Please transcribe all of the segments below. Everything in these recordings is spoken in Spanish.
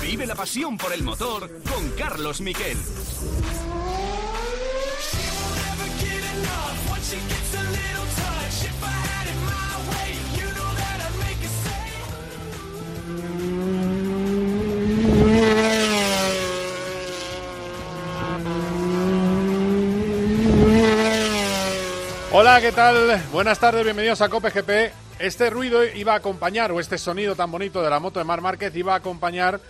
Vive la pasión por el motor con Carlos Miquel. Hola, ¿qué tal? Buenas tardes, bienvenidos a Cope GP. Este ruido iba a acompañar, o este sonido tan bonito de la moto de Mar Márquez iba a acompañar,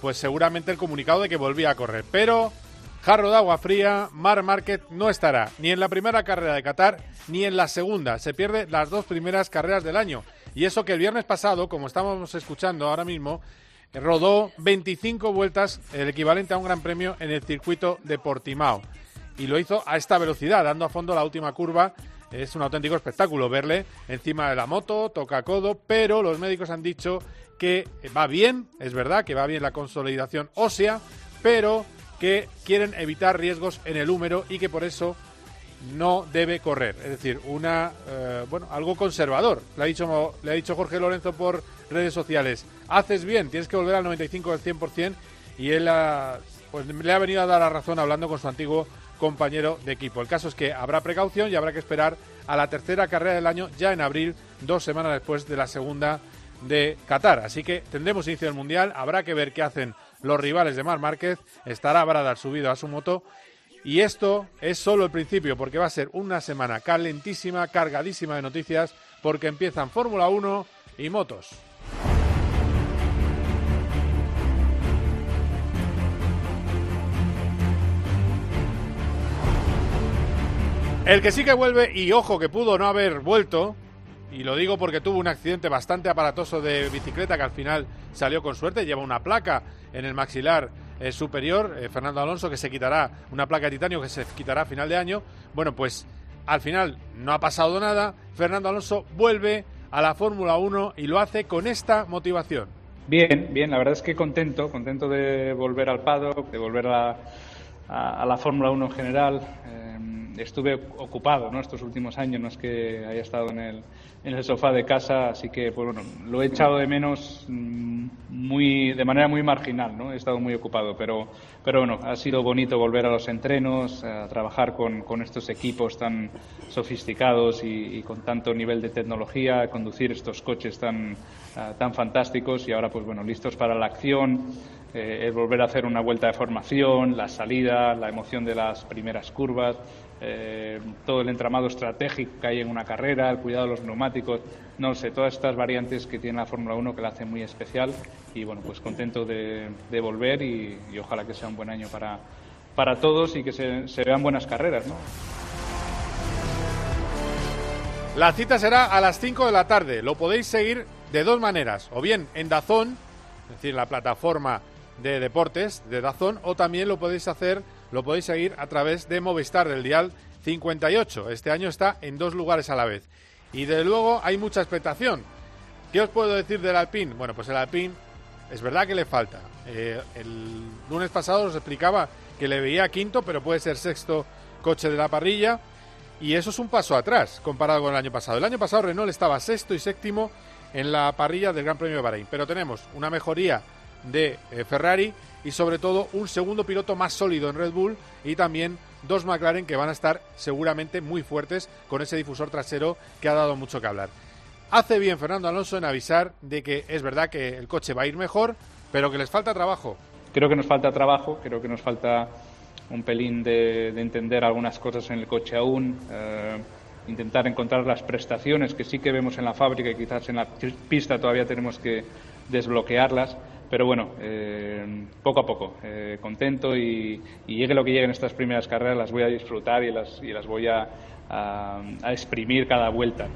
pues seguramente el comunicado de que volvía a correr. Pero, jarro de agua fría, Mar Márquez no estará ni en la primera carrera de Qatar ni en la segunda. Se pierde las dos primeras carreras del año. Y eso que el viernes pasado, como estamos escuchando ahora mismo, rodó 25 vueltas, el equivalente a un gran premio en el circuito de Portimao. Y lo hizo a esta velocidad, dando a fondo la última curva es un auténtico espectáculo verle encima de la moto, toca codo, pero los médicos han dicho que va bien, es verdad que va bien la consolidación ósea, pero que quieren evitar riesgos en el húmero y que por eso no debe correr. Es decir, una eh, bueno, algo conservador. Le ha dicho le ha dicho Jorge Lorenzo por redes sociales. Haces bien, tienes que volver al 95 del 100% y él pues le ha venido a dar la razón hablando con su antiguo compañero de equipo. El caso es que habrá precaución y habrá que esperar a la tercera carrera del año ya en abril, dos semanas después de la segunda de Qatar. Así que tendremos inicio del Mundial, habrá que ver qué hacen los rivales de Mar Márquez, estará Bradar subido a su moto y esto es solo el principio porque va a ser una semana calentísima, cargadísima de noticias porque empiezan Fórmula 1 y motos. El que sí que vuelve, y ojo que pudo no haber vuelto, y lo digo porque tuvo un accidente bastante aparatoso de bicicleta que al final salió con suerte, lleva una placa en el maxilar eh, superior, eh, Fernando Alonso, que se quitará una placa de titanio que se quitará a final de año. Bueno, pues al final no ha pasado nada, Fernando Alonso vuelve a la Fórmula 1 y lo hace con esta motivación. Bien, bien, la verdad es que contento, contento de volver al paddock, de volver a, la Fórmula 1 en general. Eh, estuve ocupado ¿no? estos últimos años, no es que haya estado en el, en el sofá de casa, así que pues bueno, lo he echado de menos mm, muy, de manera muy marginal, ¿no? he estado muy ocupado, pero, pero bueno, ha sido bonito volver a los entrenos, a trabajar con, con estos equipos tan sofisticados y, con tanto nivel de tecnología, conducir estos coches tan, ah, tan fantásticos y ahora pues bueno, listos para la acción eh, el volver a hacer una vuelta de formación, la salida, la emoción de las primeras curvas, eh, todo el entramado estratégico que hay en una carrera, el cuidado de los neumáticos, no sé, todas estas variantes que tiene la Fórmula 1 que la hacen muy especial y bueno, pues contento de, volver y, ojalá que sea un buen año para, para todos y que se, vean buenas carreras. La cita será a las 5 de la tarde. Lo podéis seguir de dos maneras, o bien en Dazón, es decir, la plataforma de deportes de Dazón o también lo podéis hacer, lo podéis seguir a través de Movistar del dial 58. Este año está en dos lugares a la vez. Y de luego hay mucha expectación. ¿Qué os puedo decir del Alpine? Bueno, pues el Alpine es verdad que le falta. Eh, el lunes pasado os explicaba que le veía quinto, pero puede ser sexto coche de la parrilla. Y eso es un paso atrás comparado con el año pasado. El año pasado Renault estaba sexto y séptimo en la parrilla del Gran Premio de Bahrein. Pero tenemos una mejoría de eh, Ferrari y sobre todo un segundo piloto más sólido en Red Bull y también dos McLaren que van a estar seguramente muy fuertes con ese difusor trasero que ha dado mucho que hablar. Hace bien Fernando Alonso en avisar de que es verdad que el coche va a ir mejor, pero que les falta trabajo. Creo que nos falta trabajo, creo que nos falta un pelín de, entender algunas cosas en el coche aún, eh, intentar encontrar las prestaciones que sí que vemos en la fábrica y quizás en la pista todavía tenemos que desbloquearlas pero bueno, eh, poco a poco, eh, contento y, llegue lo que llegue en estas primeras carreras, las voy a disfrutar y las, y las voy a, a, exprimir cada vuelta.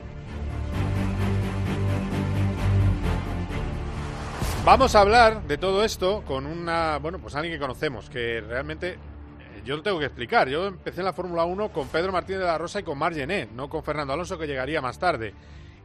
Vamos a hablar de todo esto con una, bueno, pues alguien que conocemos, que realmente eh, yo lo tengo que explicar. Yo empecé en la Fórmula 1 con Pedro Martínez de la Rosa y con Mar no con Fernando Alonso, que llegaría más tarde.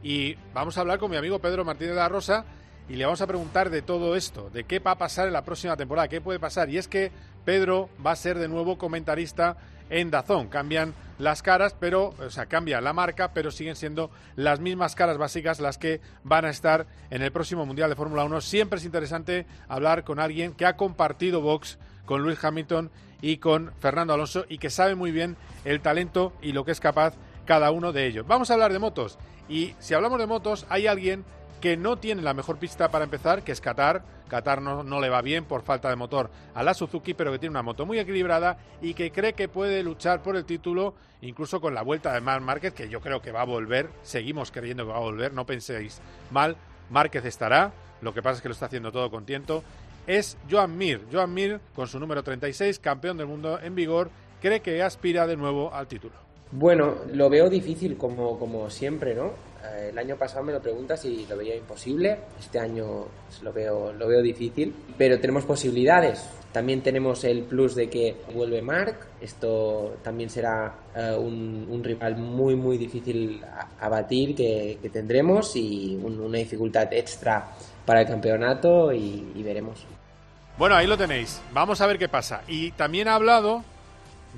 Y vamos a hablar con mi amigo Pedro Martínez de la Rosa, y le vamos a preguntar de todo esto, de qué va a pasar en la próxima temporada, qué puede pasar. Y es que Pedro va a ser de nuevo comentarista en Dazón. Cambian las caras, pero, o sea, cambia la marca, pero siguen siendo las mismas caras básicas las que van a estar en el próximo Mundial de Fórmula 1. Siempre es interesante hablar con alguien que ha compartido box con Luis Hamilton y con Fernando Alonso y que sabe muy bien el talento y lo que es capaz cada uno de ellos. Vamos a hablar de motos. Y si hablamos de motos, hay alguien que no tiene la mejor pista para empezar, que es Qatar. Qatar no, le va bien por falta de motor a la Suzuki, pero que tiene una moto muy equilibrada y que cree que puede luchar por el título, incluso con la vuelta de Marc Márquez, que yo creo que va a volver. Seguimos creyendo que va a volver, no penséis mal. Márquez estará, lo que pasa es que lo está haciendo todo con tiento. Es Joan Mir. Joan Mir, con su número 36, campeón del mundo en vigor, cree que aspira de nuevo al título. Bueno, lo veo difícil como, como siempre, ¿no? Eh, el año pasado me lo preguntas y lo veía imposible. Este año lo veo, lo veo difícil, pero tenemos posibilidades. También tenemos el plus de que vuelve Mark. Esto también será uh, un, un, rival muy, muy difícil a, a batir que, que, tendremos y un, una dificultad extra para el campeonato y, y veremos. Bueno, ahí lo tenéis. Vamos a ver qué pasa. Y también ha hablado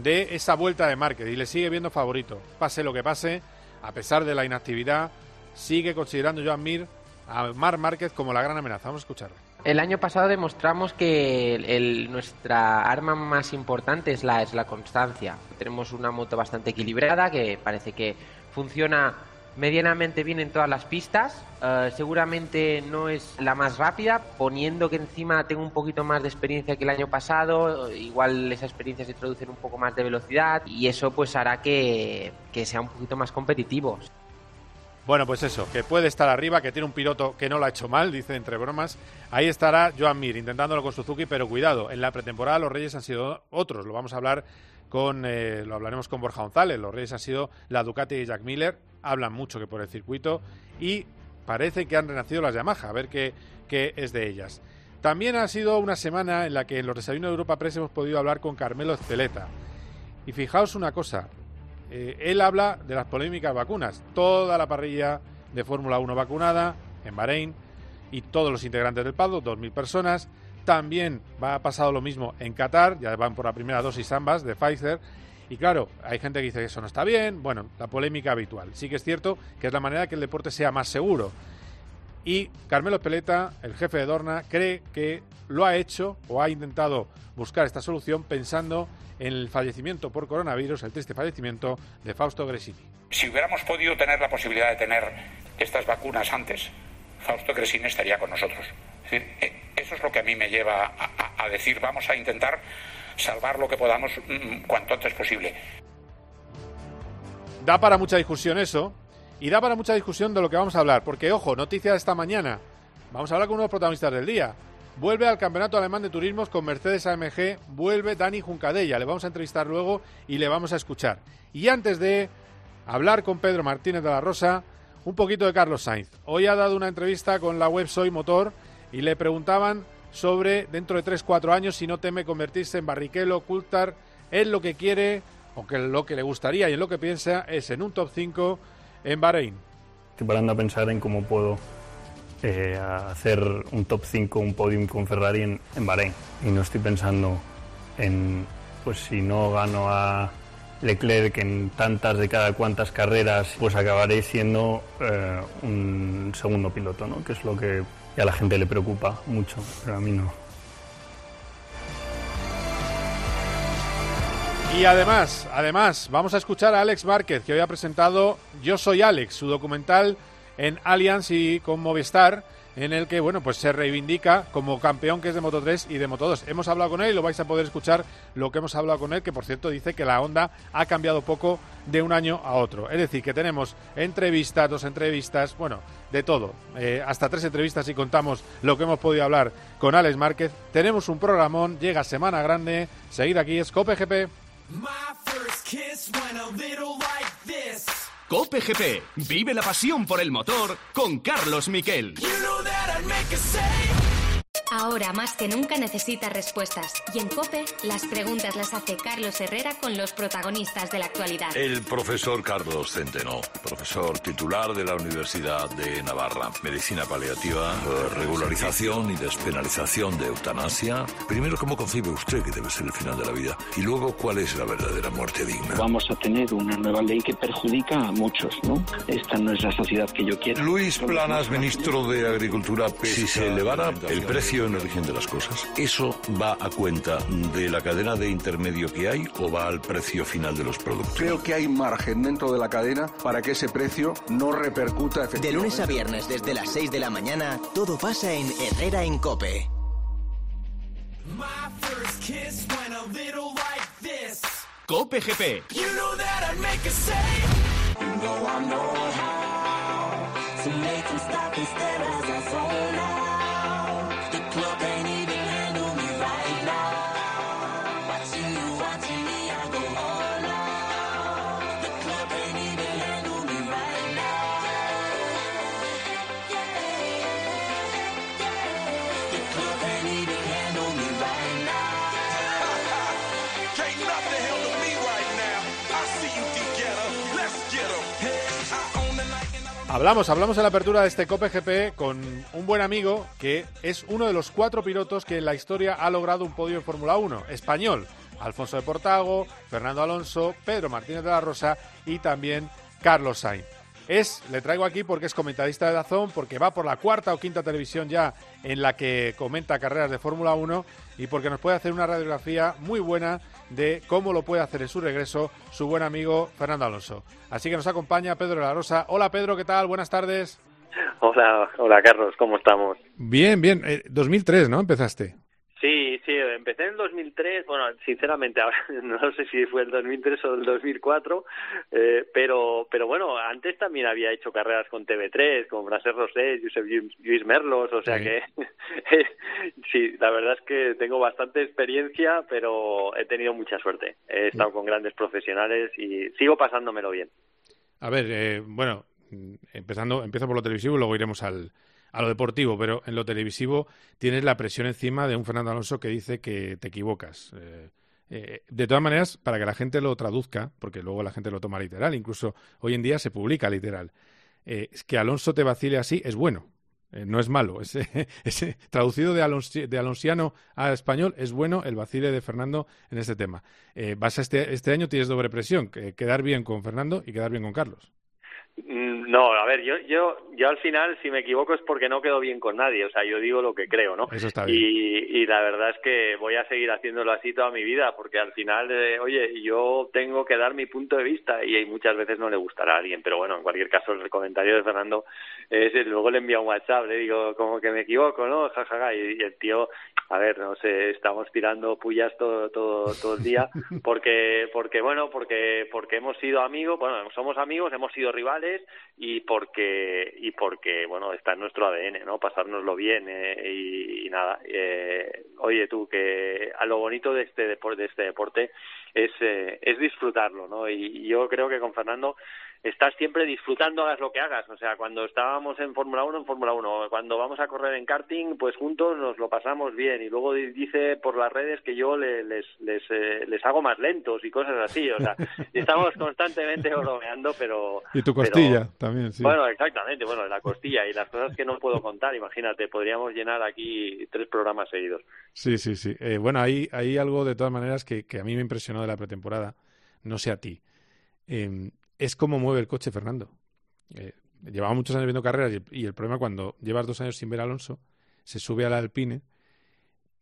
de esa vuelta de Márquez y le sigue viendo favorito. Pase lo que pase, a pesar de la inactividad, sigue considerando Joan Mir a Mar Márquez como la gran amenaza. Vamos a escucharle. El año pasado demostramos que el, nuestra arma más importante es la, es la constancia. Tenemos una moto bastante equilibrada que parece que funciona medianamente bien en todas las pistas. Uh, seguramente no es la más rápida, poniendo que encima tengo un poquito más de experiencia que el año pasado. Igual esa experiencia se traduce en un poco más de velocidad y eso pues hará que, que sea un poquito más competitivo. Bueno, pues eso, que puede estar arriba, que tiene un piloto que no lo ha hecho mal, dice entre bromas. Ahí estará Joan Mir intentándolo con Suzuki, pero cuidado, en la pretemporada los Reyes han sido otros, lo vamos a hablar con, eh, lo hablaremos con Borja González, los Reyes han sido la Ducati y Jack Miller, hablan mucho que por el circuito y parece que han renacido las Yamaha, a ver qué, qué es de ellas. También ha sido una semana en la que en los desayunos de Europa Press hemos podido hablar con Carmelo Ezpeleta. Y fijaos una cosa, eh, él habla de las polémicas vacunas. Toda la parrilla de Fórmula 1 vacunada en Bahrein y todos los integrantes del PADO, 2.000 personas. También va a pasado lo mismo en Qatar, ya van por la primera dosis ambas de Pfizer. Y claro, hay gente que dice que eso no está bien. Bueno, la polémica habitual. Sí que es cierto que es la manera que el deporte sea más seguro. Y Carmelo Peleta, el jefe de Dorna, cree que lo ha hecho o ha intentado buscar esta solución pensando en el fallecimiento por coronavirus, el triste fallecimiento de Fausto Gresini. Si hubiéramos podido tener la posibilidad de tener estas vacunas antes, Fausto Gresini estaría con nosotros. Es decir, eso es lo que a mí me lleva a, decir vamos a intentar salvar lo que podamos mmm, cuanto antes posible. Da para mucha discusión eso, y da para mucha discusión de lo que vamos a hablar, porque ojo, noticia de esta mañana, vamos a hablar con uno de los protagonistas del día. Vuelve al Campeonato Alemán de Turismos con Mercedes AMG, vuelve Dani Juncadella, le vamos a entrevistar luego y le vamos a escuchar. Y antes de hablar con Pedro Martínez de la Rosa, un poquito de Carlos Sainz. Hoy ha dado una entrevista con la web Soy Motor y le preguntaban sobre dentro de 3-4 años si no teme convertirse en Barrichello, Coulthard, en lo que quiere o que lo que le gustaría y en lo que piensa es en un top 5 en Bahrein. Estoy parando a pensar en cómo puedo eh, hacer un top 5, un podium con Ferrari en, en, Bahrein. Y no estoy pensando en, pues si no gano a Leclerc en tantas de cada cuantas carreras, pues acabaré siendo eh, un segundo piloto, ¿no? que es lo que a la gente le preocupa mucho, pero a mí no. Y además, además, vamos a escuchar a Alex Márquez, que hoy ha presentado Yo soy Alex, su documental en Allianz y con Movistar, en el que, bueno, pues se reivindica como campeón que es de Moto 3 y de Moto 2. Hemos hablado con él y lo vais a poder escuchar lo que hemos hablado con él, que por cierto dice que la Honda ha cambiado poco de un año a otro. Es decir, que tenemos entrevistas, dos entrevistas, bueno, de todo. Eh, hasta tres entrevistas si contamos lo que hemos podido hablar con Alex Márquez. Tenemos un programón, llega Semana Grande. Seguid aquí, es Cope GP. Cope GP, vive la pasión por el motor con Carlos Miquel. You know Ahora más que nunca necesita respuestas. Y en COPE, las preguntas las hace Carlos Herrera con los protagonistas de la actualidad. El profesor Carlos Centeno, profesor titular de la Universidad de Navarra. Medicina paliativa, eh, regularización y despenalización de eutanasia. Primero, ¿cómo concibe usted que debe ser el final de la vida? Y luego, ¿cuál es la verdadera muerte digna? Vamos a tener una nueva ley que perjudica a muchos, ¿no? Esta no es la sociedad que yo quiero. Luis Planas, ministro de Agricultura, si se elevara el precio en origen de las cosas, ¿eso va a cuenta de la cadena de intermedio que hay o va al precio final de los productos? Creo que hay margen dentro de la cadena para que ese precio no repercuta efectivamente. De lunes a viernes desde las 6 de la mañana, todo pasa en Herrera en Cope. Cope GP. Hablamos, hablamos en la apertura de este Cope GP con un buen amigo que es uno de los cuatro pilotos que en la historia ha logrado un podio en Fórmula 1, español. Alfonso de Portago, Fernando Alonso, Pedro Martínez de la Rosa y también Carlos Sainz. Es, le traigo aquí porque es comentarista de Dazón, porque va por la cuarta o quinta televisión ya en la que comenta carreras de Fórmula 1 y porque nos puede hacer una radiografía muy buena de cómo lo puede hacer en su regreso su buen amigo Fernando Alonso. Así que nos acompaña Pedro de la Rosa. Hola Pedro, ¿qué tal? Buenas tardes. Hola, hola Carlos, ¿cómo estamos? Bien, bien. 2003, eh, ¿no? Empezaste. Empecé en el 2003, bueno, sinceramente ahora no sé si fue el 2003 o el 2004, eh, pero pero bueno, antes también había hecho carreras con TV3, con Braser Rosé, Josep Luis Merlos, o sea que sí, la verdad es que tengo bastante experiencia, pero he tenido mucha suerte. He estado con grandes profesionales y sigo pasándomelo bien. A ver, eh, bueno, empezando, empiezo por lo televisivo y luego iremos al, a lo deportivo, pero en lo televisivo tienes la presión encima de un Fernando Alonso que dice que te equivocas. Eh, eh, de todas maneras, para que la gente lo traduzca, porque luego la gente lo toma literal, incluso hoy en día se publica literal, eh, que Alonso te vacile así es bueno, no es malo. Ese, traducido de, de, alonsiano a español es bueno el vacile de Fernando en este tema. vas a este, este año tienes doble presión, quedar bien con Fernando y quedar bien con Carlos. Mm, no, a ver, yo, yo, yo al final, si me equivoco es porque no quedo bien con nadie, o sea, yo digo lo que creo, ¿no? Eso está bien. Y, y la verdad es que voy a seguir haciéndolo así toda mi vida, porque al final, eh, oye, yo tengo que dar mi punto de vista y muchas veces no le gustará a alguien, pero bueno, en cualquier caso, el comentario de Fernando es, luego le envío un WhatsApp, le digo como que me equivoco, ¿no? Jajaja, y, el tío, a ver, no sé, estamos tirando pullas todo, todo, todo el día, porque, porque bueno, porque, porque hemos sido amigos, bueno, somos amigos, hemos sido rivales y porque y porque bueno está en nuestro ADN no pasárnoslo bien eh, y, nada eh, oye tú que a lo bonito de este deporte de este deporte es eh, es disfrutarlo no y yo creo que con Fernando estás siempre disfrutando, hagas lo que hagas. O sea, cuando estábamos en Fórmula 1, en Fórmula 1. Cuando vamos a correr en karting, pues juntos nos lo pasamos bien. Y luego dice por las redes que yo les, les, eh, les hago más lentos y cosas así. O sea, estamos constantemente bromeando, pero... Y tu costilla también, sí. Bueno, exactamente. Bueno, la costilla y las cosas que no puedo contar. Imagínate, podríamos llenar aquí tres programas seguidos. Sí, sí, sí. Eh, bueno, hay, hay algo de todas maneras que, que a mí me impresionó de la pretemporada. No sé a ti. Eh, es cómo mueve el coche Fernando. Eh, llevaba muchos años viendo carreras y, el problema cuando llevas dos años sin ver a Alonso, se sube al Alpine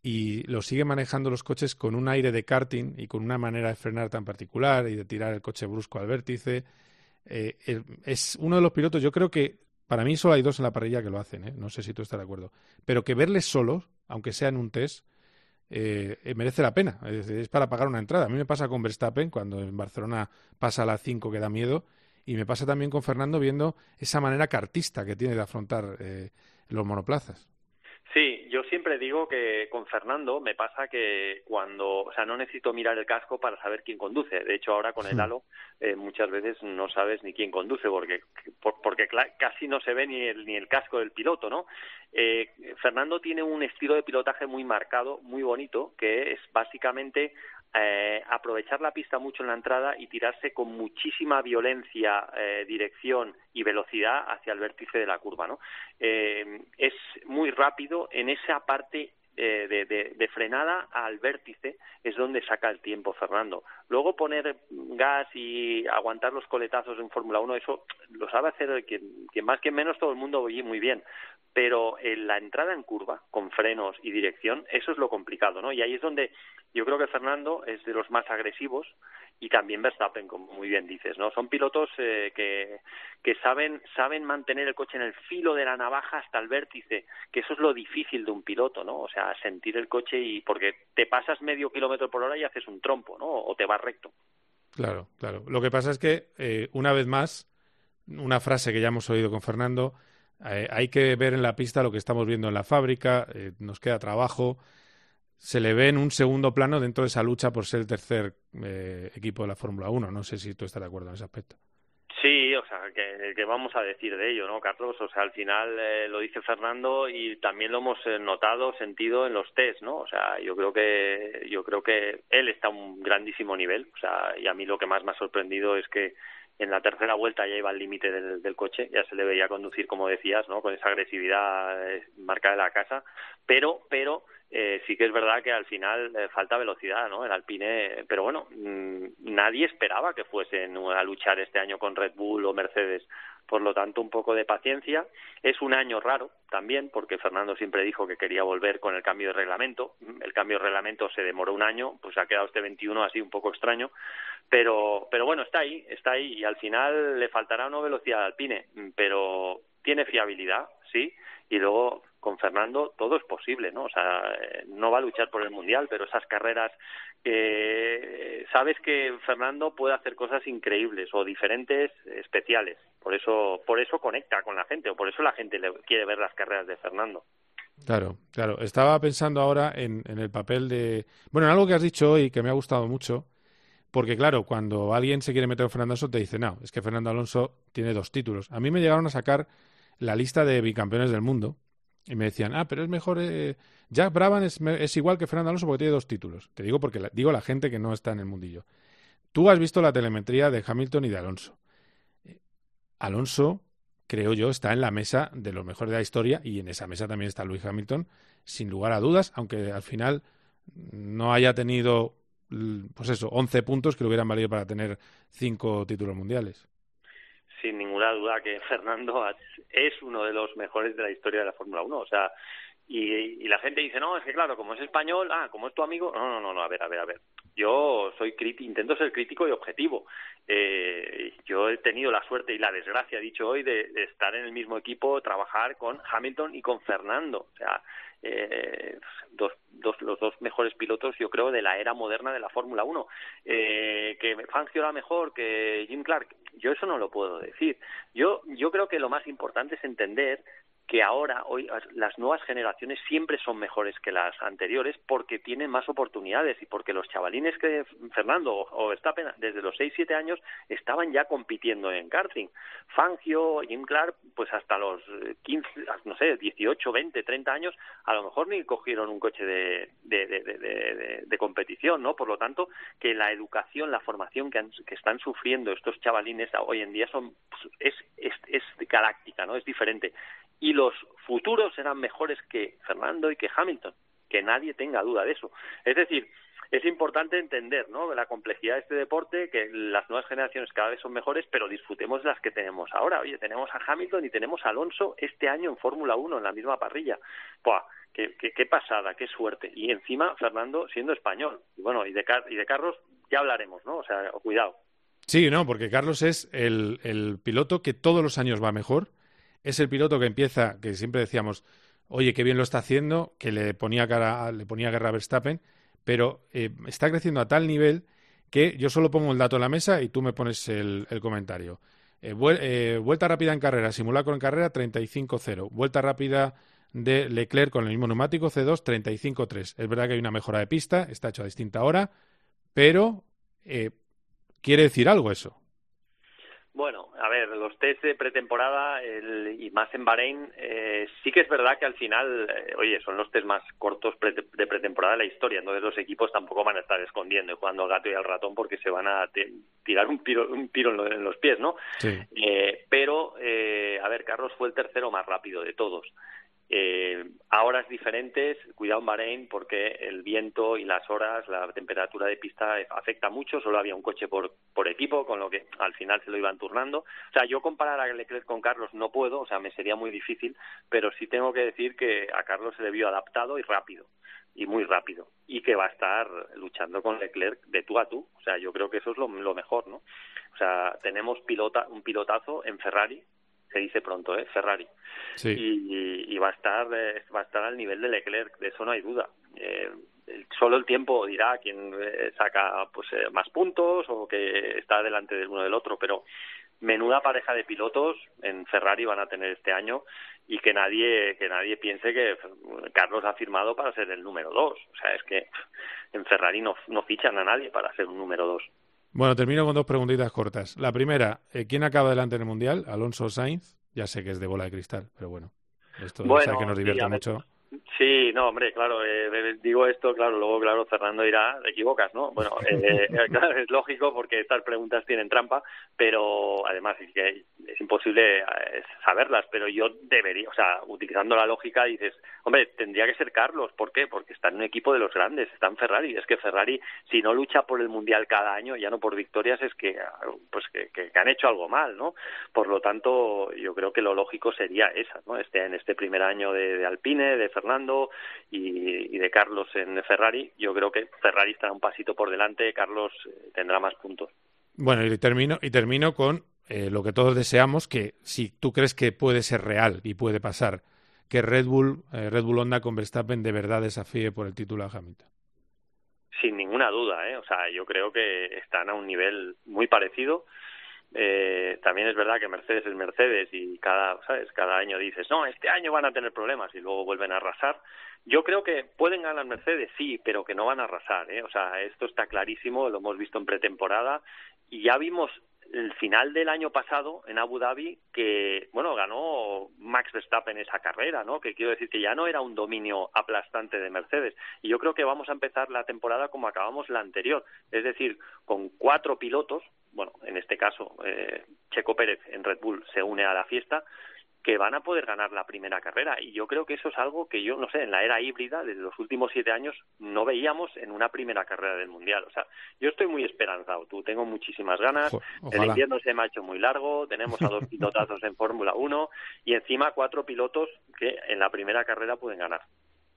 y lo sigue manejando los coches con un aire de karting y con una manera de frenar tan particular y de tirar el coche brusco al vértice. Eh, es uno de los pilotos, yo creo que para mí solo hay dos en la parrilla que lo hacen, ¿eh? no sé si tú estás de acuerdo, pero que verles solos, aunque sea en un test, eh, merece la pena. Es, para pagar una entrada. A mí me pasa con Verstappen cuando en Barcelona pasa la 5 que da miedo. Y me pasa también con Fernando viendo esa manera cartista que tiene de afrontar eh, los monoplazas. Sí, siempre digo que con Fernando me pasa que cuando, o sea, no necesito mirar el casco para saber quién conduce. De hecho, ahora con el halo eh, muchas veces no sabes ni quién conduce porque porque casi no se ve ni el ni el casco del piloto, ¿no? Eh, Fernando tiene un estilo de pilotaje muy marcado, muy bonito, que es básicamente eh, aprovechar la pista mucho en la entrada y tirarse con muchísima violencia, eh, dirección y velocidad hacia el vértice de la curva. ¿no? Eh, es muy rápido en esa parte eh, de, de, de, frenada al vértice es donde saca el tiempo Fernando. Luego poner gas y aguantar los coletazos en Fórmula 1, eso lo sabe hacer quien, quien más que menos todo el mundo oye muy bien. Pero en la entrada en curva, con frenos y dirección, eso es lo complicado, ¿no? Y ahí es donde yo creo que Fernando es de los más agresivos y también Verstappen, como muy bien dices, ¿no? Son pilotos eh, que, que saben, saben mantener el coche en el filo de la navaja hasta el vértice, que eso es lo difícil de un piloto, ¿no? O sea, sentir el coche y porque te pasas medio kilómetro por hora y haces un trompo, ¿no? O te vas recto. Claro, claro. Lo que pasa es que, eh, una vez más, una frase que ya hemos oído con Fernando, eh, hay que ver en la pista lo que estamos viendo en la fábrica, nos queda trabajo, se le ve en un segundo plano dentro de esa lucha por ser el tercer eh, equipo de la Fórmula 1. No sé si tú estás de acuerdo en ese aspecto. Sí, o sea, que, vamos a decir de ello, ¿no, Carlos? O sea, al final eh, lo dice Fernando y también lo hemos eh, notado, sentido en los test, ¿no? O sea, yo creo que yo creo que él está a un grandísimo nivel, o sea, y a mí lo que más me ha sorprendido es que en la tercera vuelta ya iba al límite del, del, coche, ya se le veía conducir, como decías, ¿no? Con esa agresividad marca de la casa, pero, pero eh, sí que es verdad que al final eh, falta velocidad, ¿no? El Alpine, pero bueno, mm, nadie esperaba que fuesen a luchar este año con Red Bull o Mercedes. Por lo tanto, un poco de paciencia. Es un año raro también, porque Fernando siempre dijo que quería volver con el cambio de reglamento. El cambio de reglamento se demoró un año, pues ha quedado este 21 así un poco extraño. Pero, pero bueno, está ahí, está ahí. Y al final le faltará una velocidad al Alpine, pero tiene fiabilidad, sí. Y luego con Fernando todo es posible, ¿no? O sea, no va a luchar por el mundial, pero esas carreras que sabes que Fernando puede hacer cosas increíbles o diferentes, especiales. Por eso, por eso conecta con la gente o por eso la gente le quiere ver las carreras de Fernando. Claro, claro. Estaba pensando ahora en, en el papel de, bueno, en algo que has dicho hoy que me ha gustado mucho. Porque claro, cuando alguien se quiere meter en Fernando Alonso te dice, no, es que Fernando Alonso tiene dos títulos. A mí me llegaron a sacar la lista de bicampeones del mundo y me decían, ah, pero es mejor, eh, Jack Brabham es, es, igual que Fernando Alonso porque tiene dos títulos. Te digo porque la, digo la gente que no está en el mundillo. Tú has visto la telemetría de Hamilton y de Alonso. Alonso, creo yo, está en la mesa de los mejores de la historia y en esa mesa también está Luis Hamilton, sin lugar a dudas, aunque al final no haya tenido, pues eso, 11 puntos que le hubieran valido para tener cinco títulos mundiales sin ninguna duda que Fernando es uno de los mejores de la historia de la Fórmula 1. O sea, y, la gente dice, no, es que claro, como es español, ah, como es tu amigo, no, no, no, no a ver, a ver, a ver. Yo soy intento ser crítico y objetivo. Eh, yo he tenido la suerte y la desgracia, dicho hoy, de, de, estar en el mismo equipo, trabajar con Hamilton y con Fernando. O sea, eh, dos, dos, los dos mejores pilotos, yo creo, de la era moderna de la Fórmula 1. Eh, que Fangio era mejor que Jim Clark, yo eso no lo puedo decir. Yo, yo creo que lo más importante es entender que ahora hoy las nuevas generaciones siempre son mejores que las anteriores porque tienen más oportunidades y porque los chavalines que Fernando o Verstappen desde los 6 7 años estaban ya compitiendo en karting. Fangio, Jim Clark, pues hasta los 15, no sé, 18, 20, 30 años, a lo mejor ni cogieron un coche de, de, de, de, de competición, ¿no? Por lo tanto, que la educación, la formación que, han, que están sufriendo estos chavalines hoy en día son pues, es, es, es galáctica, ¿no? Es diferente y los futuros serán mejores que Fernando y que Hamilton, que nadie tenga duda de eso. Es decir, es importante entender ¿no? la complejidad de este deporte, que las nuevas generaciones cada vez son mejores, pero disfrutemos las que tenemos ahora. Oye, tenemos a Hamilton y tenemos a Alonso este año en Fórmula 1, en la misma parrilla. ¡Buah! Qué, pasada, qué suerte. Y encima, Fernando siendo español. Y bueno, y de, Car Carlos ya hablaremos, ¿no? O sea, cuidado. Sí, no, porque Carlos es el piloto que todos los años va mejor es el piloto que empieza, que siempre decíamos, oye, qué bien lo está haciendo, que le ponía, cara, le ponía guerra a Verstappen, pero eh, está creciendo a tal nivel que yo solo pongo el dato en la mesa y tú me pones el, comentario. Eh, eh, vuelta rápida en carrera, simulacro en carrera 35-0. Vuelta rápida de Leclerc con el mismo neumático C2 35.3. Es verdad que hay una mejora de pista, está hecho a distinta hora, pero quiere decir algo eso. Bueno, a ver, los test de pretemporada el, y más en Bahrein, eh, sí que es verdad que al final, eh, oye, son los test más cortos de pretemporada de la historia, entonces los equipos tampoco van a estar escondiendo y jugando al gato y al ratón porque se van a tirar un tiro, un tiro en, los pies, ¿no? Sí. Eh, pero, eh, a ver, Carlos fue el tercero más rápido de todos. Eh, a horas diferentes, cuidado en Bahrein porque el viento y las horas, la temperatura de pista afecta mucho, solo había un coche por, por equipo, con lo que al final se lo iban turnando. O sea, yo comparar a Leclerc con Carlos no puedo, o sea, me sería muy difícil, pero sí tengo que decir que a Carlos se le vio adaptado y rápido, y muy rápido, y que va a estar luchando con Leclerc de tú a tú. O sea, yo creo que eso es lo, lo mejor, ¿no? O sea, tenemos un pilotazo en Ferrari, se dice pronto, ¿eh? Ferrari. Y, y, va a estar eh, va a estar al nivel de Leclerc, de eso no hay duda. Eh, solo el tiempo dirá quién eh, saca pues eh, más puntos o que está delante del uno del otro, pero menuda pareja de pilotos en Ferrari van a tener este año y que nadie que nadie piense que Carlos ha firmado para ser el número dos. O sea, es que en Ferrari no, no fichan a nadie para ser un número dos. Bueno, termino con dos preguntitas cortas. La primera, ¿quién acaba delante en el Mundial? Alonso Sainz. Ya sé que es de bola de cristal, pero bueno, esto bueno, que nos divierte mucho. Sí, no, hombre, claro, eh, digo esto, claro, luego, claro, Fernando dirá, te equivocas, ¿no? Bueno, eh, claro, es lógico porque estas preguntas tienen trampa, pero además es que es imposible eh, saberlas, pero yo debería, o sea, utilizando la lógica dices, hombre, tendría que ser Carlos, ¿por qué? Porque está en un equipo de los grandes, está en Ferrari, es que Ferrari, si no lucha por el Mundial cada año, ya no por victorias, es que, pues que, que, han hecho algo mal, ¿no? Por lo tanto, yo creo que lo lógico sería esa, ¿no? Este, en este primer año de, de Alpine, de Fernando y, de Carlos en Ferrari, yo creo que Ferrari estará un pasito por delante, Carlos eh, tendrá más puntos. Bueno, y termino, y termino con eh, lo que todos deseamos, que si tú crees que puede ser real y puede pasar, que Red Bull, eh, Red Bull Honda con Verstappen de verdad desafíe por el título a Hamilton. Sin ninguna duda, ¿eh? O sea, yo creo que están a un nivel muy parecido. Eh, también es verdad que Mercedes es Mercedes y cada, ¿sabes? Cada año dices, no, este año van a tener problemas y luego vuelven a arrasar. Yo creo que pueden ganar Mercedes, sí, pero que no van a arrasar, ¿eh? O sea, esto está clarísimo, lo hemos visto en pretemporada y ya vimos el final del año pasado en Abu Dhabi que bueno ganó Max Verstappen esa carrera no que quiero decir que ya no era un dominio aplastante de Mercedes y yo creo que vamos a empezar la temporada como acabamos la anterior es decir con cuatro pilotos bueno en este caso eh, Checo Pérez en Red Bull se une a la fiesta que van a poder ganar la primera carrera. Y yo creo que eso es algo que yo, no sé, en la era híbrida, desde los últimos siete años, no veíamos en una primera carrera del Mundial. O sea, yo estoy muy esperanzado, tú, tengo muchísimas ganas. el invierno se me ha hecho muy largo, tenemos a dos pilotazos en Fórmula 1 y encima cuatro pilotos que en la primera carrera pueden ganar.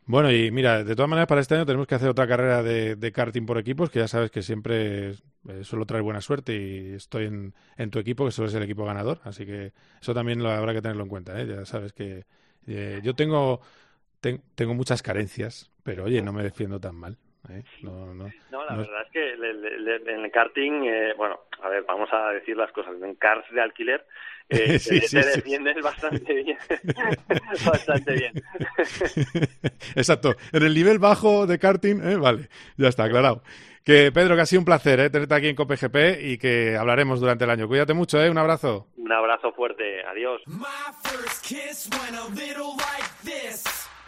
Bueno, y mira, de todas maneras, para este año tenemos que hacer otra carrera de, de karting por equipos, que ya sabes que siempre eh, suelo traer buena suerte y estoy en, tu equipo, que suele ser el equipo ganador, así que eso también lo habrá que tenerlo en cuenta. ¿eh? Ya sabes que eh, yo tengo, tengo muchas carencias, pero oye, no me defiendo tan mal. ¿Eh? No, no, no, la verdad es que en el karting, eh, bueno, a ver, vamos a decir las cosas. En cars de alquiler eh, sí, te, defiendes bastante bien. bastante bien. Exacto. En el nivel bajo de karting, ¿eh? vale, ya está, aclarado. Que Pedro, que ha sido un placer ¿eh? tenerte aquí en COPGP y que hablaremos durante el año. Cuídate mucho, ¿eh? un abrazo. Un abrazo fuerte, adiós.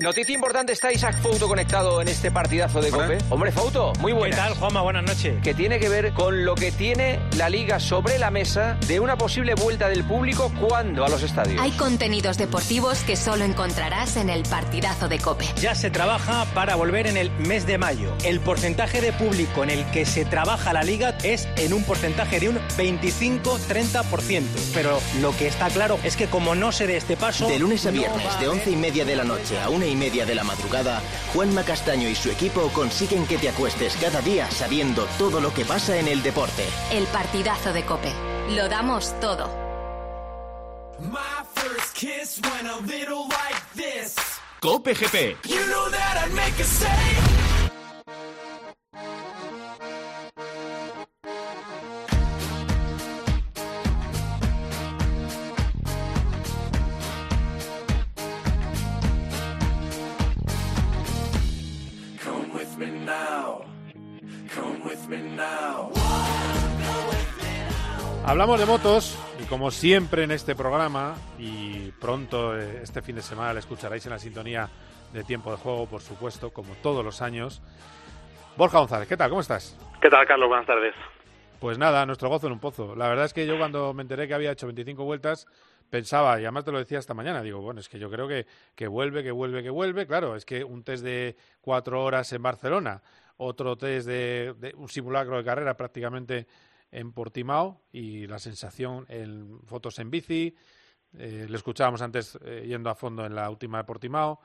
Noticia importante, está Isaac Fouto conectado en este partidazo de Cope. Hombre, Fouto, muy buenas. ¿Qué tal, Juanma? Buenas noches. Que tiene que ver con lo que tiene la Liga sobre la mesa de una posible vuelta del público cuando a los estadios. Hay contenidos deportivos que solo encontrarás en el partidazo de Cope. Ya se trabaja para volver en el mes de mayo. El porcentaje de público en el que se trabaja la Liga es en un porcentaje de un 25-30%. Pero lo que está claro es que como no se dé este paso... De lunes a viernes, de once y media de la noche a una y media de la madrugada, Juanma Castaño y su equipo consiguen que te acuestes cada día sabiendo todo lo que pasa en el deporte. El partidazo de Cope. Lo damos todo. Cope GP. Hablamos de motos y como siempre en este programa y pronto eh, este fin de semana le escucharéis en la sintonía de tiempo de juego, por supuesto, como todos los años. Borja González, ¿qué tal? ¿Cómo estás? ¿Qué tal, Carlos? Buenas tardes. Pues nada, nuestro gozo en un pozo. La verdad es que yo cuando me enteré que había hecho 25 vueltas pensaba, y además te lo decía esta mañana, digo, bueno, es que yo creo que, que vuelve, que vuelve, que vuelve. Claro, es que un test de cuatro horas en Barcelona, otro test de, un simulacro de carrera prácticamente en Portimao y la sensación en fotos en bici. Eh, le escuchábamos antes eh, yendo a fondo en la última de Portimao.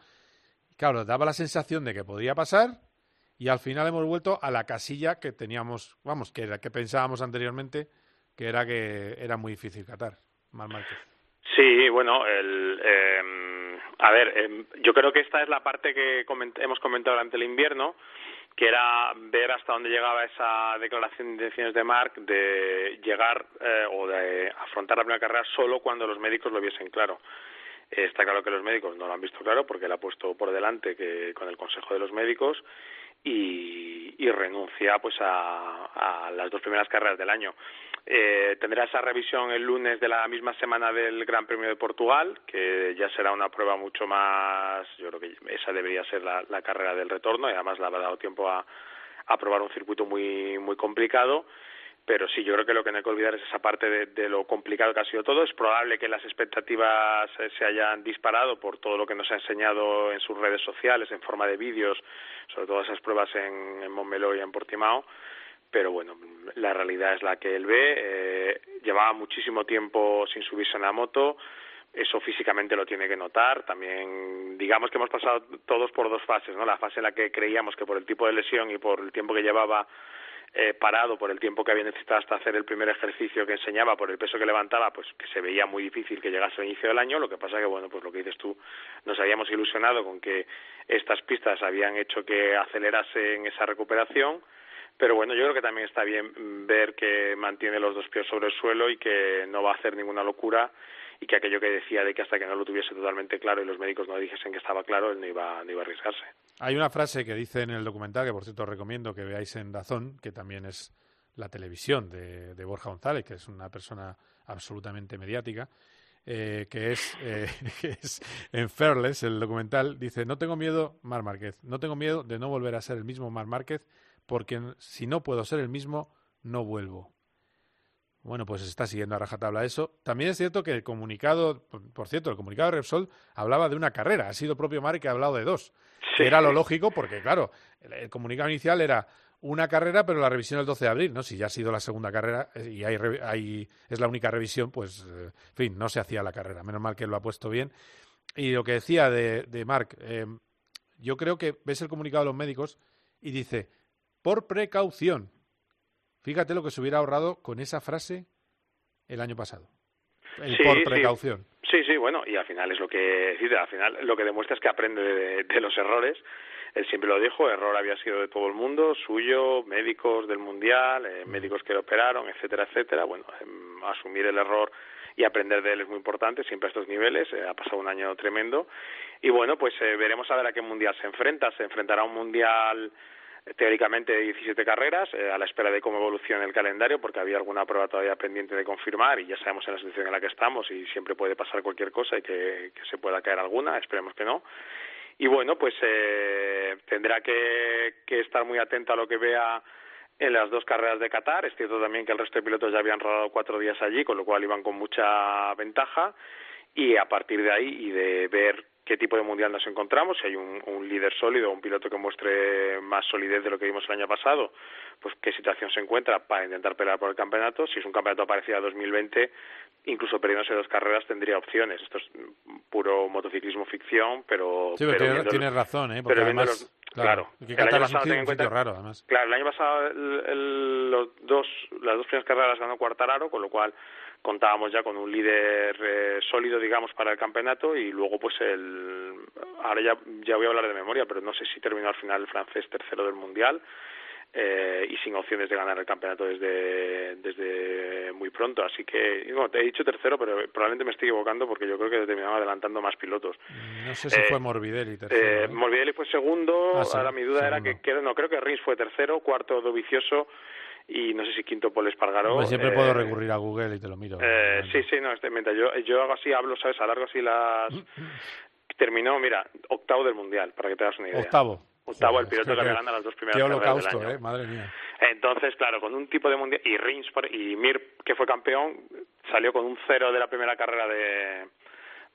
Claro, daba la sensación de que podía pasar y al final hemos vuelto a la casilla que teníamos, vamos, que era que pensábamos anteriormente, que era que era muy difícil catar. Mal Sí, bueno, el, eh, a ver, em, yo creo que esta es la parte que hemos comentado durante el invierno que era ver hasta dónde llegaba esa declaración de intenciones de Mark de llegar eh, o de afrontar la primera carrera solo cuando los médicos lo viesen claro. está claro que los médicos no lo han visto claro porque él ha puesto por delante que con el consejo de los médicos y, y renuncia pues a, las dos primeras carreras del año. Eh, tendrá esa revisión el lunes de la misma semana del Gran Premio de Portugal, que ya será una prueba mucho más, yo creo que esa debería ser la, la carrera del retorno y además le habrá dado tiempo a, a probar un circuito muy, muy complicado pero sí, yo creo que lo que no hay que olvidar es esa parte de, de, lo complicado que ha sido todo. Es probable que las expectativas se hayan disparado por todo lo que nos ha enseñado en sus redes sociales, en forma de vídeos, sobre todo esas pruebas en, en Montmeló y en Portimao, pero bueno, la realidad es la que él ve. Eh, llevaba muchísimo tiempo sin subirse en la moto, eso físicamente lo tiene que notar. También, digamos que hemos pasado todos por dos fases, ¿no? La fase en la que creíamos que por el tipo de lesión y por el tiempo que llevaba eh, parado, por el tiempo que había necesitado hasta hacer el primer ejercicio que enseñaba, por el peso que levantaba, pues que se veía muy difícil que llegase al inicio del año. Lo que pasa que, bueno, pues lo que dices tú, nos habíamos ilusionado con que estas pistas habían hecho que acelerase en esa recuperación pero bueno, yo creo que también está bien ver que mantiene los dos pies sobre el suelo y que no va a hacer ninguna locura y que aquello que decía de que hasta que no lo tuviese totalmente claro y los médicos no dijesen que estaba claro, él no iba, no iba a arriesgarse. Hay una frase que dice en el documental, que por cierto recomiendo que veáis en Dazón, que también es la televisión de, de Borja González, que es una persona absolutamente mediática, eh, que, es, eh, que es en Fairless, el documental, dice, no tengo miedo, Mar Márquez, no tengo miedo de no volver a ser el mismo Mar Márquez porque si no puedo ser el mismo, no vuelvo. Bueno, pues está siguiendo a rajatabla eso. También es cierto que el comunicado, por cierto, el comunicado de Repsol hablaba de una carrera. Ha sido propio Mar que ha hablado de dos. era lo lógico porque, claro, el, comunicado inicial era una carrera, pero la revisión el 12 de abril, ¿no? Si ya ha sido la segunda carrera eh, y hay, hay, es la única revisión, pues, eh, en fin, no se hacía la carrera. Menos mal que lo ha puesto bien. Y lo que decía de, de Marc, eh, yo creo que ves el comunicado de los médicos y dice, por precaución. Fíjate lo que se hubiera ahorrado con esa frase el año pasado. El por precaución. Sí. sí. bueno, y al final es lo que al final lo que demuestra es que aprende de, los errores. Él siempre lo dijo, error había sido de todo el mundo, suyo, médicos del mundial, eh, médicos que lo operaron, etcétera, etcétera. Bueno, em, asumir el error y aprender de él es muy importante, siempre a estos niveles. Eh, ha pasado un año tremendo. Y bueno, pues eh, veremos a ver a qué mundial se enfrenta. Se enfrentará a un mundial teóricamente 17 carreras, eh, a la espera de cómo evolucione el calendario, porque había alguna prueba todavía pendiente de confirmar y ya sabemos en la situación en la que estamos y siempre puede pasar cualquier cosa y que, se pueda caer alguna, esperemos que no. Y bueno, pues eh, tendrá que, que estar muy atento a lo que vea en las dos carreras de Qatar. Es cierto también que el resto de pilotos ya habían rodado cuatro días allí, con lo cual iban con mucha ventaja. Y a partir de ahí y de ver qué tipo de mundial nos encontramos, si hay un, un, líder sólido, un piloto que muestre más solidez de lo que vimos el año pasado, pues qué situación se encuentra para intentar pelear por el campeonato. Si es un campeonato parecido a 2020, incluso perdiéndose dos carreras tendría opciones. Esto es puro motociclismo ficción, pero... Sí, pero, tienes razón, ¿eh? Porque además, claro, el año pasado en cuenta, raro, además. Claro, el año pasado el, los dos, las dos primeras carreras ganó Cuartararo, con lo cual contábamos ya con un líder eh, sólido, digamos, para el campeonato y luego pues el... Ahora ya, ya voy a hablar de memoria, pero no sé si terminó al final el francés tercero del Mundial. Eh, y sin opciones de ganar el campeonato desde, desde muy pronto. Así que, bueno, te he dicho tercero, pero probablemente me estoy equivocando porque yo creo que terminaba adelantando más pilotos. No sé si fue Morbidelli tercero. Eh, Morbidelli fue segundo, ah, ahora mi duda era que, no, creo que Rins fue tercero, cuarto Dovicioso y no sé si quinto Paul Espargaró. Pues siempre puedo recurrir a Google y te lo miro. sí, sí, no, este, yo, yo hago así, hablo, ¿sabes? Alargo así las... Terminó, mira, octavo del Mundial, para que te das una idea. Octavo. Octavo el piloto que, que gana las dos primeras qué holocausto, del año. Eh, madre mía. Entonces, claro, con un tipo de mundial y Rins y Mir que fue campeón salió con un cero de la primera carrera de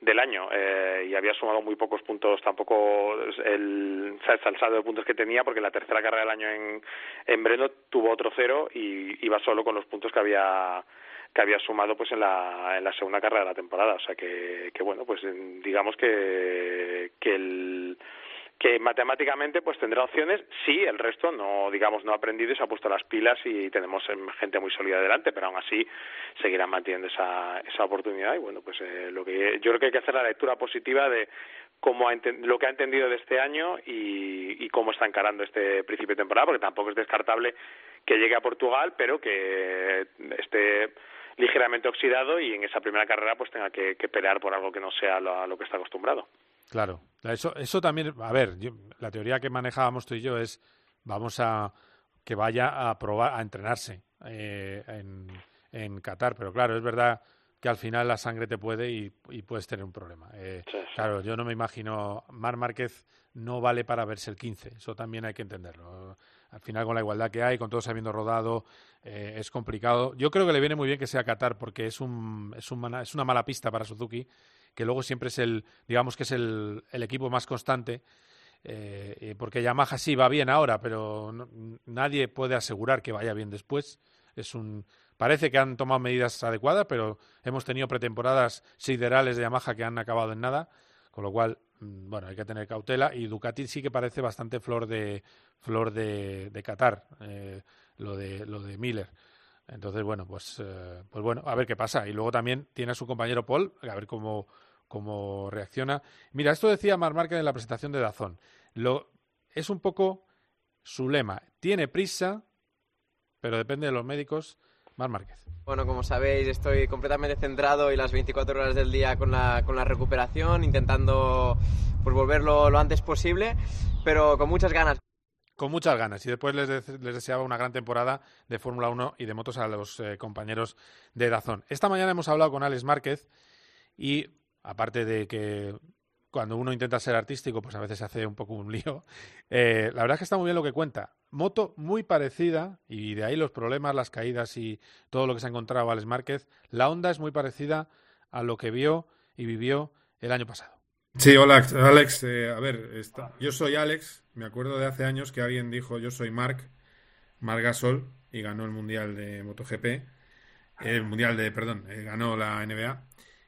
del año eh, y había sumado muy pocos puntos tampoco el, salsado de puntos que tenía porque en la tercera carrera del año en, en Breno tuvo otro cero y iba solo con los puntos que había que había sumado pues en la, en la segunda carrera de la temporada o sea que, que bueno pues digamos que que el que matemáticamente pues tendrá opciones, sí, el resto no, digamos, no ha aprendido y se ha puesto las pilas y tenemos em, gente muy sólida delante, pero aún así seguirán manteniendo esa, esa oportunidad y bueno, pues eh, lo que yo creo que hay que hacer la lectura positiva de cómo ha lo que ha entendido de este año y, y cómo está encarando este principio de temporada, porque tampoco es descartable que llegue a Portugal, pero que esté ligeramente oxidado y en esa primera carrera pues tenga que, pelear por algo que no sea lo, lo que está acostumbrado. Claro, eso, eso también, a ver, la teoría que manejábamos tú y yo es, vamos a que vaya a probar, a entrenarse eh, en, en Qatar, pero claro, es verdad que al final la sangre te puede y, puedes tener un problema. Eh, claro, yo no me imagino, Mar Márquez no vale para verse el 15, eso también hay que entenderlo. Al final con la igualdad que hay, con todos habiendo rodado, eh, es complicado. Yo creo que le viene muy bien que sea Qatar porque es, un, es, un, es una mala pista para Suzuki que luego siempre es el, digamos que es el, el equipo más constante, eh, porque Yamaha sí va bien ahora, pero nadie puede asegurar que vaya bien después. Es un, parece que han tomado medidas adecuadas, pero hemos tenido pretemporadas siderales de Yamaha que han acabado en nada, con lo cual, mm, bueno, hay que tener cautela. Y Ducati sí que parece bastante flor de flor de, de Qatar, eh, lo de lo de Miller. Entonces, bueno, pues, eh, pues bueno, a ver qué pasa. Y luego también tiene a su compañero Paul, a ver cómo, cómo reacciona. Mira, esto decía Mar Márquez en la presentación de Dazón. Lo, es un poco su lema. Tiene prisa, pero depende de los médicos. Mar Márquez. Bueno, como sabéis, estoy completamente centrado y las 24 horas del día con la, con la recuperación, intentando pues, volverlo lo antes posible, pero con muchas ganas con muchas ganas y después les, deseaba una gran temporada de Fórmula 1 y de motos a los eh, compañeros de Dazón. Esta mañana hemos hablado con Alex Márquez y aparte de que cuando uno intenta ser artístico pues a veces se hace un poco un lío, eh, la verdad es que está muy bien lo que cuenta. Moto muy parecida y de ahí los problemas, las caídas y todo lo que se ha encontrado Alex Márquez. La onda es muy parecida a lo que vio y vivió el año pasado. Sí, hola Alex. Eh, a ver, yo soy Alex. Me acuerdo de hace años que alguien dijo yo soy Marc, Marc Gasol, y ganó el Mundial de MotoGP. El Mundial de, perdón, eh, ganó la NBA.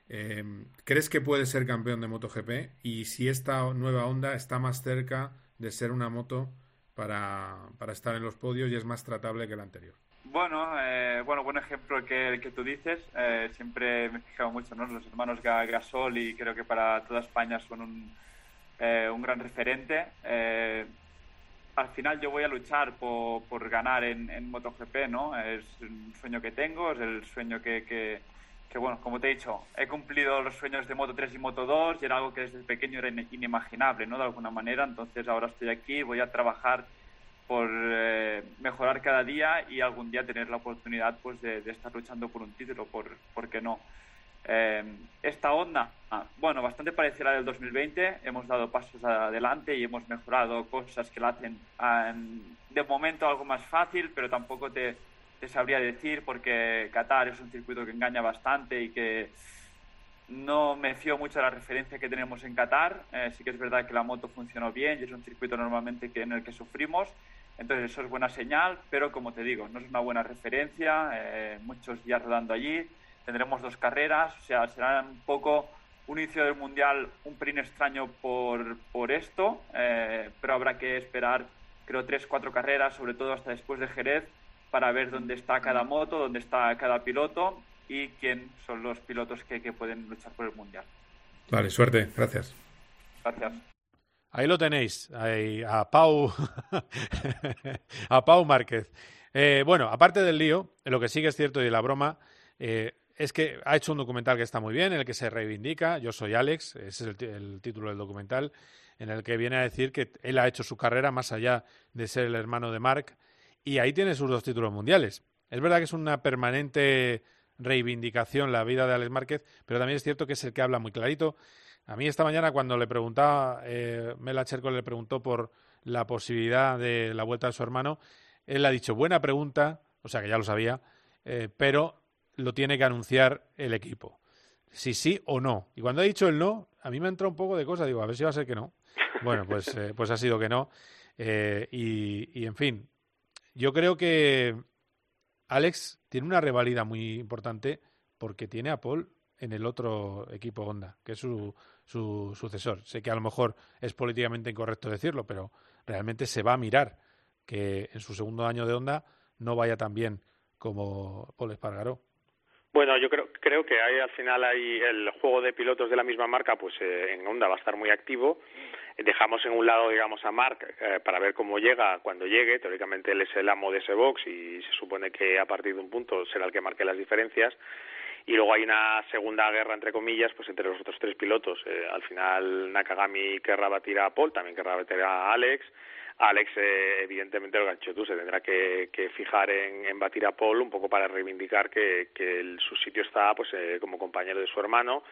Eh, ¿Crees que puede ser campeón de MotoGP? Y si esta nueva onda está más cerca de ser una moto para, para estar en los podios y es más tratable que la anterior. Bueno, eh, bueno, buen ejemplo que el que tú dices. Eh, siempre me he fijado mucho, ¿no? Los hermanos Gasol y creo que para toda España son un, eh, un gran referente. al final yo voy a luchar por, por ganar en, en, MotoGP, ¿no? Es un sueño que tengo, es el sueño que, que, bueno, como te he dicho, he cumplido los sueños de Moto 3 y Moto 2 y era algo que desde pequeño era inimaginable, ¿no? De alguna manera. Entonces ahora estoy aquí, voy a trabajar por eh, mejorar cada día y algún día tener la oportunidad pues de, estar luchando por un título, por, ¿por qué no? Eh, esta onda, ah, bueno, bastante parecida a la del 2020, hemos dado pasos adelante y hemos mejorado cosas que la hacen ah, de momento algo más fácil, pero tampoco te, te sabría decir porque Qatar es un circuito que engaña bastante y que no me fío mucho de la referencia que tenemos en Qatar. Eh, sí que es verdad que la moto funcionó bien y es un circuito normalmente que, en el que sufrimos. Entonces eso es buena señal, pero como te digo, no es una buena referencia, eh, muchos días rodando allí, tendremos dos carreras, o sea, será un poco un inicio del Mundial un pelín extraño por, por esto, eh, pero habrá que esperar, creo, tres, cuatro carreras, sobre todo hasta después de Jerez, para ver dónde está cada moto, dónde está cada piloto y quién son los pilotos que, que pueden luchar por el Mundial. Vale, suerte, gracias. Gracias. Ahí lo tenéis, ahí, a Pau, a Pau Márquez. Eh, bueno, aparte del lío, lo que sí que es cierto y de la broma, eh, es que ha hecho un documental que está muy bien, en el que se reivindica, yo soy Alex, ese es el, título del documental, en el que viene a decir que él ha hecho su carrera más allá de ser el hermano de Mark, y ahí tiene sus dos títulos mundiales. Es verdad que es una permanente reivindicación la vida de Alex Márquez, pero también es cierto que es el que habla muy clarito. A mí esta mañana cuando le preguntaba, eh, Mela Cherco le preguntó por la posibilidad de la vuelta de su hermano, él ha dicho, buena pregunta, o sea que ya lo sabía, eh, pero lo tiene que anunciar el equipo. Si sí o no. Y cuando ha dicho el no, a mí me ha entrado un poco de cosa. Digo, a ver si va a ser que no. Bueno, pues, eh, pues ha sido que no. Eh, y, y, en fin, yo creo que Alex tiene una revalida muy importante porque tiene a Paul en el otro equipo Honda, que es su, su sucesor. Sé que a lo mejor es políticamente incorrecto decirlo, pero realmente se va a mirar que en su segundo año de Honda no vaya tan bien como Paul Espargaró. Bueno, yo creo, creo que hay, al final hay el juego de pilotos de la misma marca, pues eh, en Honda va a estar muy activo. Dejamos en un lado, digamos, a Mark eh, para ver cómo llega cuando llegue. Teóricamente él es el amo de ese box y se supone que a partir de un punto será el que marque las diferencias. Y luego hay una segunda guerra, entre comillas, pues entre los otros tres pilotos. Eh, al final Nakagami querrá batir a Paul, también querrá batir a Alex. Alex, eh, evidentemente, lo que has dicho tú, se tendrá que, fijar en, batir a Paul un poco para reivindicar que, su sitio está pues eh, como compañero de su hermano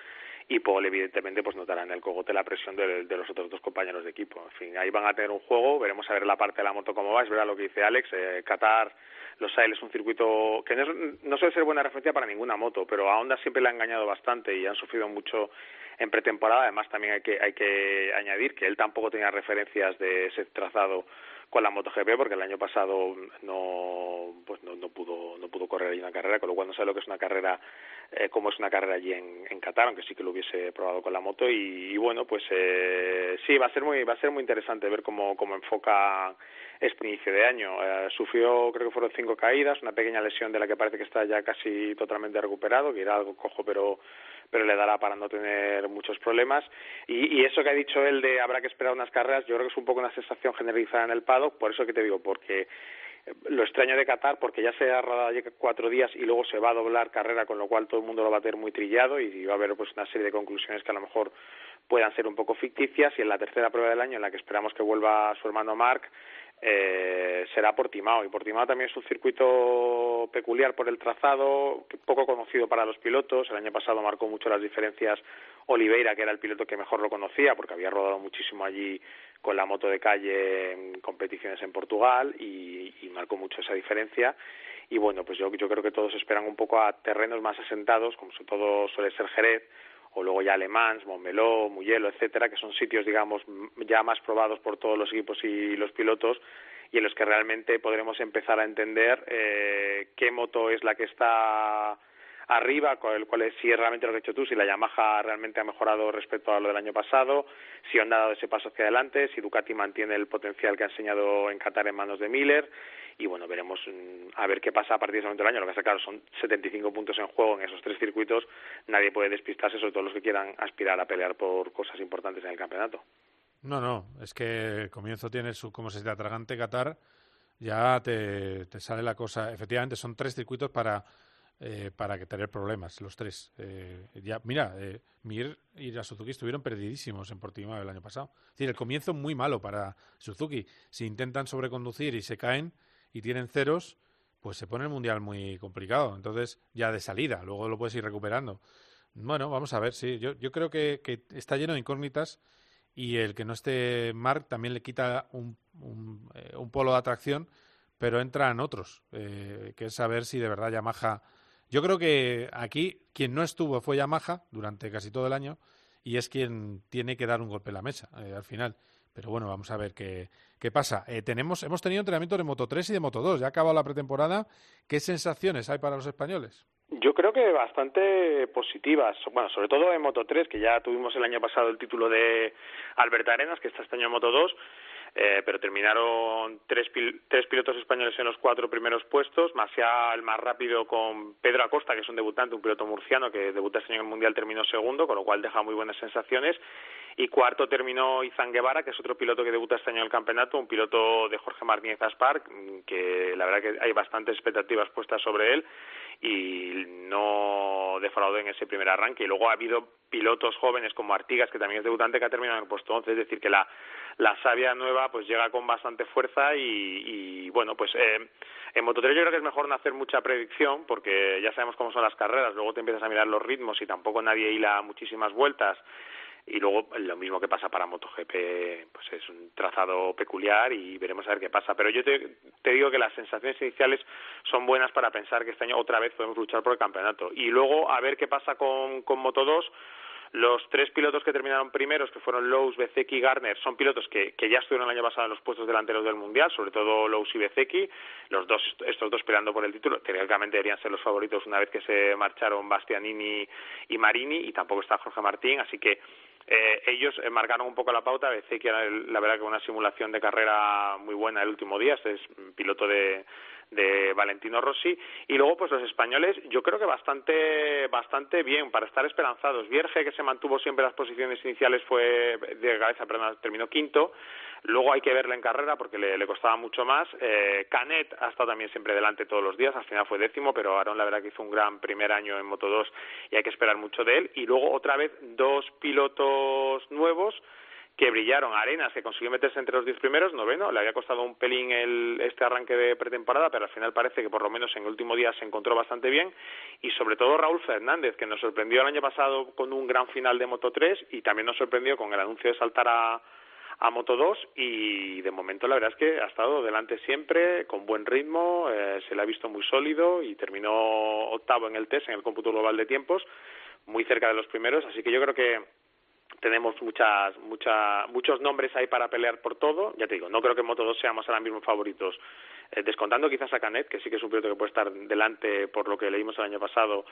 y Paul, evidentemente, pues notará en el cogote la presión de, los otros dos compañeros de equipo. En fin, ahí van a tener un juego, veremos a ver la parte de la moto cómo va, es verdad lo que dice Alex, eh, Qatar, los Sail es un circuito que no, no suele ser buena referencia para ninguna moto, pero a Honda siempre le ha engañado bastante y han sufrido mucho en pretemporada. Además, también hay que, hay que añadir que él tampoco tenía referencias de ese trazado con la MotoGP porque el año pasado no pues no, pudo no pudo correr allí una carrera con lo cual no sabe lo que es una carrera eh, como es una carrera allí en, en Qatar aunque sí que lo hubiese probado con la moto y, bueno pues eh, sí va a ser muy va a ser muy interesante ver cómo cómo enfoca este inicio de año eh, sufrió creo que fueron cinco caídas una pequeña lesión de la que parece que está ya casi totalmente recuperado que era algo cojo pero pero le dará para no tener muchos problemas. Y, y, eso que ha dicho él de habrá que esperar unas carreras, yo creo que es un poco una sensación generalizada en el paddock, por eso que te digo, porque lo extraño de Qatar porque ya se ha rodado cuatro días y luego se va a doblar carrera, con lo cual todo el mundo lo va a tener muy trillado y va a haber pues una serie de conclusiones que a lo mejor puedan ser un poco ficticias. Y en la tercera prueba del año en la que esperamos que vuelva su hermano Mark eh, será Portimao. Y Portimao también es un circuito peculiar por el trazado, poco conocido para los pilotos. El año pasado marcó mucho las diferencias Oliveira, que era el piloto que mejor lo conocía, porque había rodado muchísimo allí con la moto de calle en competiciones en Portugal y, marcó mucho esa diferencia. Y bueno, pues yo, yo creo que todos esperan un poco a terrenos más asentados, como sobre todo suele ser Jerez, o luego ya Alemán, Montmeló, Mugello, etcétera, que son sitios, digamos, ya más probados por todos los equipos y los pilotos y en los que realmente podremos empezar a entender eh, qué moto es la que está arriba, cuál, cuál es, si es realmente lo que has hecho tú, si la Yamaha realmente ha mejorado respecto a lo del año pasado, si han dado ese paso hacia adelante, si Ducati mantiene el potencial que ha enseñado en Qatar en manos de Miller y bueno, veremos mm, a ver qué pasa a partir de ese momento del año. Lo que está claro son 75 puntos en juego en esos tres circuitos, nadie puede despistarse, sobre todo los que quieran aspirar a pelear por cosas importantes en el campeonato. No, no, es que el comienzo tiene su, como se dice, atragante Qatar, ya te, te sale la cosa. Efectivamente, son tres circuitos para eh, para que tener problemas, los tres. Eh, ya, mira, eh, Mir y la Suzuki estuvieron perdidísimos en Portimao el año pasado. Es decir, el comienzo muy malo para Suzuki. Si intentan sobreconducir y se caen y tienen ceros, pues se pone el mundial muy complicado. Entonces, ya de salida, luego lo puedes ir recuperando. Bueno, vamos a ver, sí. Yo, yo creo que, está lleno de incógnitas y el que no esté Mark también le quita un, un, eh, un polo de atracción, pero entran otros, eh, que es saber si de verdad Yamaha yo creo que aquí quien no estuvo fue Yamaha durante casi todo el año y es quien tiene que dar un golpe en la mesa eh, al final. Pero bueno, vamos a ver qué, qué pasa. Eh, tenemos, hemos tenido entrenamiento de Moto 3 y de Moto 2. Ya ha acabado la pretemporada. ¿Qué sensaciones hay para los españoles? Yo creo que bastante positivas. Bueno, sobre todo en Moto 3, que ya tuvimos el año pasado el título de Alberta Arenas, que está este año en Moto 2 eh, pero terminaron tres, tres pilotos españoles en los cuatro primeros puestos, ya el más rápido con Pedro Acosta, que es un debutante, un piloto murciano que debuta este año en el Mundial, terminó segundo, con lo cual deja muy buenas sensaciones. Y cuarto terminó Izan Guevara, que es otro piloto que debuta este año en el campeonato, un piloto de Jorge Martínez Aspar, que la verdad que hay bastantes expectativas puestas sobre él y no defraudó en ese primer arranque. Y luego ha habido pilotos jóvenes como Artigas, que también es debutante, que ha terminado en el puesto 11. Es decir, que la, la savia nueva pues llega con bastante fuerza y, y bueno, pues eh, en Moto3 yo creo que es mejor no hacer mucha predicción porque ya sabemos cómo son las carreras, luego te empiezas a mirar los ritmos y tampoco nadie hila muchísimas vueltas y luego lo mismo que pasa para MotoGP, pues es un trazado peculiar y veremos a ver qué pasa. Pero yo te, digo que las sensaciones iniciales son buenas para pensar que este año otra vez podemos luchar por el campeonato. Y luego a ver qué pasa con, con Moto 2 los tres pilotos que terminaron primeros, que fueron Lowe's, Bezeki y Garner, son pilotos que, que ya estuvieron el año pasado en los puestos delanteros del Mundial, sobre todo Lowe's y Bezeki, los dos, estos dos peleando por el título. Teóricamente deberían ser los favoritos una vez que se marcharon Bastianini y Marini, y tampoco está Jorge Martín, así que eh, ellos eh, marcaron un poco la pauta. Bezeki era la verdad que una simulación de carrera muy buena el último día, este es piloto de de Valentino Rossi. Y luego pues los españoles yo creo que bastante bastante bien para estar esperanzados. Vierge que se mantuvo siempre en las posiciones iniciales fue de cabeza perdón terminó quinto. Luego hay que verle en carrera porque le, costaba mucho más. Eh, Canet ha estado también siempre delante todos los días al final fue décimo pero Aaron la verdad que hizo un gran primer año en Moto 2 y hay que esperar mucho de él. Y luego otra vez dos pilotos nuevos que brillaron. Arenas, que consiguió meterse entre los diez primeros, noveno, le había costado un pelín el, este arranque de pretemporada, pero al final parece que por lo menos en el último día se encontró bastante bien. Y sobre todo Raúl Fernández, que nos sorprendió el año pasado con un gran final de Moto 3 y también nos sorprendió con el anuncio de saltar a, a Moto 2 y de momento la verdad es que ha estado delante siempre, con buen ritmo, eh, se le ha visto muy sólido y terminó octavo en el test, en el cómputo global de tiempos, muy cerca de los primeros, así que yo creo que tenemos muchas, mucha, muchos nombres ahí para pelear por todo. Ya te digo, no creo que en Moto 2 seamos ahora mismo favoritos. Eh, descontando quizás a Canet, que sí que es un piloto que puede estar delante por lo que leímos el año pasado,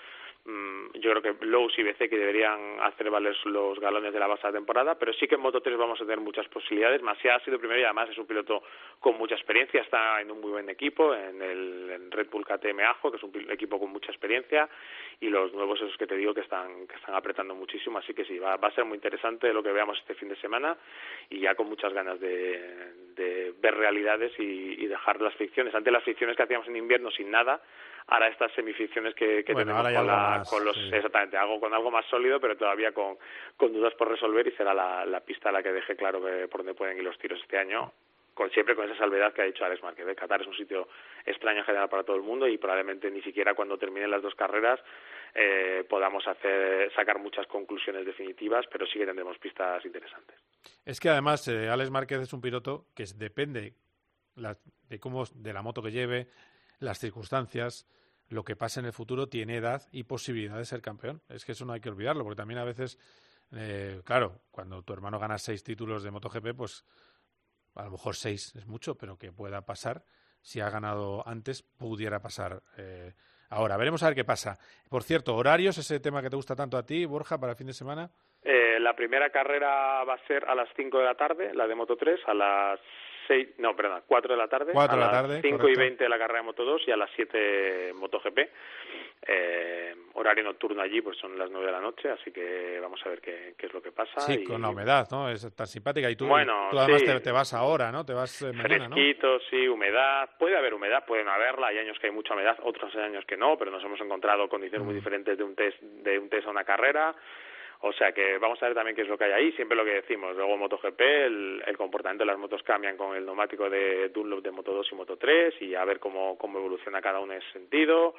mmm, yo creo que Lowe's y BC que deberían hacer valer los galones de la base de temporada, pero sí que en Moto 3 vamos a tener muchas posibilidades. Masia ha sido primero y además es un piloto con mucha experiencia, está en un muy buen equipo, en el Red Bull KTM Ajo, que es un equipo con mucha experiencia, y los nuevos esos que te digo que están, que están apretando muchísimo, así que sí, va, va a ser muy interesante lo que veamos este fin de semana y ya con muchas ganas de, de ver realidades y, y dejar las ficciones. Antes las ficciones que hacíamos en invierno sin nada, ahora estas semificciones que, que bueno, tenemos con, la, más, con los sí. exactamente algo con algo más sólido pero todavía con, con dudas por resolver y será la, la pista la que deje claro que por dónde pueden ir los tiros este año con siempre con esa salvedad que ha dicho Alex Márquez. Qatar es un sitio extraño en general para todo el mundo y probablemente ni siquiera cuando terminen las dos carreras eh, podamos hacer sacar muchas conclusiones definitivas, pero sí que tendremos pistas interesantes. Es que además eh, Alex Márquez es un piloto que depende la, de cómo de la moto que lleve, las circunstancias, lo que pase en el futuro, tiene edad y posibilidad de ser campeón. Es que eso no hay que olvidarlo, porque también a veces, eh, claro, cuando tu hermano gana seis títulos de MotoGP, pues a lo mejor seis es mucho, pero que pueda pasar. Si ha ganado antes, pudiera pasar eh, ahora. Veremos a ver qué pasa. Por cierto, horarios, ese tema que te gusta tanto a ti, Borja, para el fin de semana. Eh, la primera carrera va a ser a las 5 de la tarde, la de Moto 3, a las 6, no, perdón, 4 de la tarde. 4 de la tarde. las 5 correcto. y 20 la carrera de Moto 2 y a las 7 MotoGP. Eh, horario nocturno allí, pues son las 9 de la noche, así que vamos a ver qué, qué es lo que pasa. Sí, y, con la humedad, ¿no? Es tan simpática. Y tú, Bueno, tú además sí. te, te, vas ahora, ¿no? Te vas eh, mañana, ¿no? Fresquito, sí, humedad. Puede haber humedad, puede no haberla. Hay años que hay mucha humedad, otros años que no, pero nos hemos encontrado condiciones muy Mm. diferentes de un test de un test a una carrera. O sea que vamos a ver también qué es lo que hay ahí, siempre lo que decimos. Luego MotoGP, el, el comportamiento de las motos cambian con el neumático de Dunlop de Moto 2 y Moto 3 y a ver cómo, cómo evoluciona cada uno en ese sentido.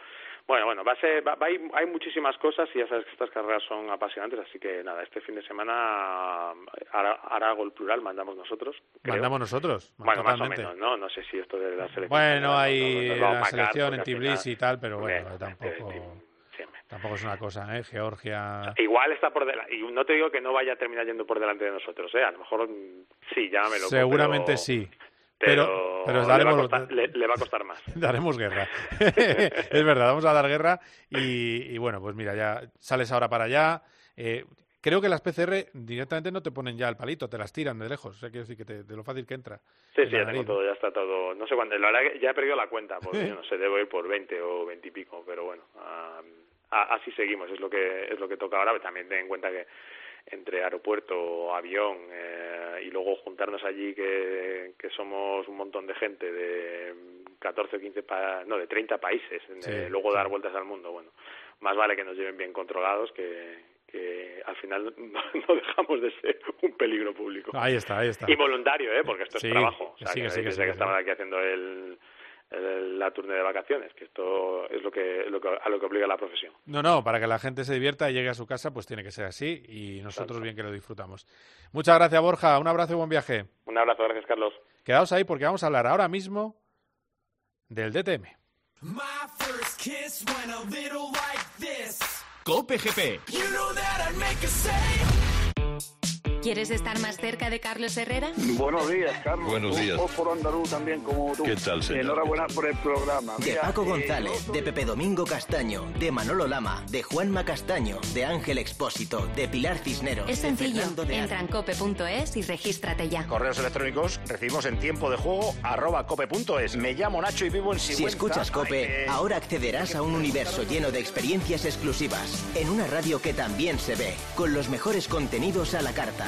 Bueno, bueno, va a ser, va, va, hay, hay muchísimas cosas y ya sabes que estas carreras son apasionantes, así que nada, este fin de semana hará, el plural, mandamos nosotros. creo. Mandamos nosotros. Bueno, totalmente. más o menos, ¿no? No sé si esto de la selección. Bueno, no, hay no, la selección en Tbilisi y tal, pero bueno, tampoco, siempre. Tampoco es una cosa, ¿eh? Georgia. Igual está por delante, y no te digo que no vaya a terminar yendo por delante de nosotros, ¿eh? A lo mejor mm, sí, llámame loco, Seguramente pero- sí. Pero, Pero, pero le, va costar, le, le va a costar más. daremos guerra. es verdad, vamos a dar guerra. Y, y, bueno, pues mira, ya sales ahora para allá. Eh, creo que las PCR directamente no te ponen ya el palito, te las tiran de lejos. O sea, quiero decir que te, de lo fácil que entra. Sí, en sí, ya tengo todo, ya está todo. No sé cuándo, la verdad que ya he perdido la cuenta, porque yo no sé, debo ir por 20 o 20 y pico, pero bueno, ah, a- así seguimos, es lo que es lo que toca ahora. pero También ten en cuenta que entre aeropuerto, avión eh, y luego juntarnos allí que, que somos un montón de gente de 14 o 15, pa no, de 30 países, eh, luego dar vueltas al mundo, bueno, más vale que nos lleven bien controlados que, que al final no, dejamos de ser un peligro público. Ahí está, ahí está. Y voluntario, ¿eh? porque esto es trabajo. O sea, sí, que, sí, que, sí, que estaban aquí haciendo el, la turne de vacaciones, que esto es lo que, lo que, a lo que obliga la profesión. No, no, para que la gente se divierta y llegue a su casa, pues tiene que ser así y nosotros bien que lo disfrutamos. Muchas gracias, Borja. Un abrazo y buen viaje. Un abrazo, gracias, Carlos. Quedaos ahí porque vamos a hablar ahora mismo del DTM. Cope GP. ¿Quieres estar más cerca de Carlos Herrera? Buenos días, Carlos. Buenos días. Un por andaluz también como tú. ¿Qué tal, señor? Enhorabuena por el programa. De Mira, Paco eh, González, de Pepe Domingo Castaño, de Manolo Lama, de Juanma Castaño, de Ángel Expósito, de Pilar Cisneros. Es sencillo. Entra en cope.es y regístrate ya. Correos electrónicos recibimos en tiempo de juego arroba cope.es. Me llamo Nacho y vivo en Si Sigüenza. escuchas Cope, ahora accederás a un universo lleno de experiencias exclusivas, en una radio que también se ve, con los mejores contenidos a la carta.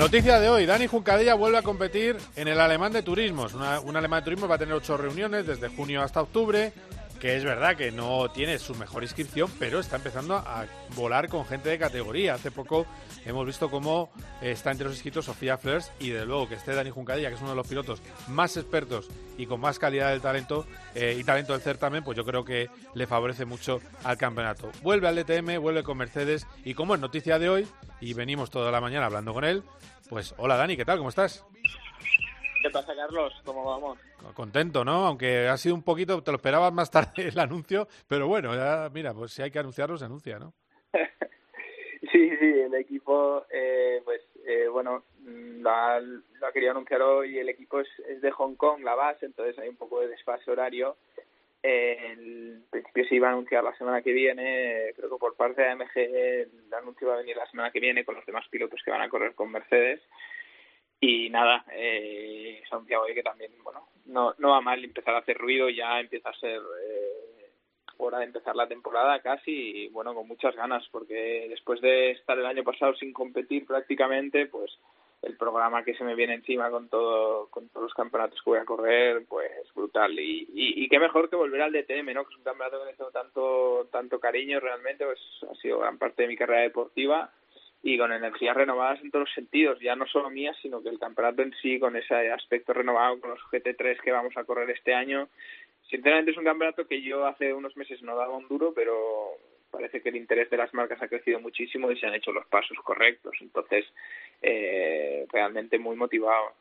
Noticia de hoy, Dani Juncadella vuelve a competir en el Alemán de Turismos. Un Alemán de Turismo va a tener ocho reuniones desde junio hasta octubre, que es verdad que no tiene su mejor inscripción, pero está empezando a volar con gente de categoría. Hace poco hemos visto cómo está entre los inscritos Sofía Fleurs y de luego que esté Dani Juncadella, que es uno de los pilotos más expertos y con más calidad del talento eh, y talento del certamen, pues yo creo que le favorece mucho al campeonato. Vuelve al DTM, vuelve con Mercedes y como es noticia de hoy, y venimos toda la mañana hablando con él, pues hola Dani, ¿qué tal? ¿Cómo estás? ¿Qué pasa, Carlos? ¿Cómo vamos? Contento, ¿no? Aunque ha sido un poquito, te lo esperabas más tarde el anuncio, pero bueno, ya, mira, pues si hay que anunciarlo, se anuncia, ¿no? Sí, sí, el equipo, eh, pues eh, bueno, mm, lo ha, lo ha querido anunciar hoy. El equipo es, es de Hong Kong, la base, entonces hay un poco de desfase horario. Eh, en principio se iba a anunciar la semana que viene, creo que por parte de AMG el anuncio va a venir la semana que viene con los demás pilotos que van a correr con Mercedes. Y nada, eh, se ha hoy que también, bueno, no, no va mal empezar a hacer ruido, ya empieza a ser eh, hora de empezar la temporada casi y bueno, con muchas ganas, porque después de estar el año pasado sin competir prácticamente, pues el programa que se me viene encima con todo con todos los campeonatos que voy a correr, pues brutal. Y, y, y qué mejor que volver al DTM, ¿no? Que es un campeonato que le tengo tanto, tanto cariño realmente, pues ha sido gran parte de mi carrera deportiva y con energías renovadas en todos los sentidos, ya no solo mías, sino que el campeonato en sí, con ese aspecto renovado, con los GT3 que vamos a correr este año. Sinceramente es un campeonato que yo hace unos meses no daba un duro, pero parece que el interés de las marcas ha crecido muchísimo y se han hecho los pasos correctos. Entonces, eh, realmente muy motivado.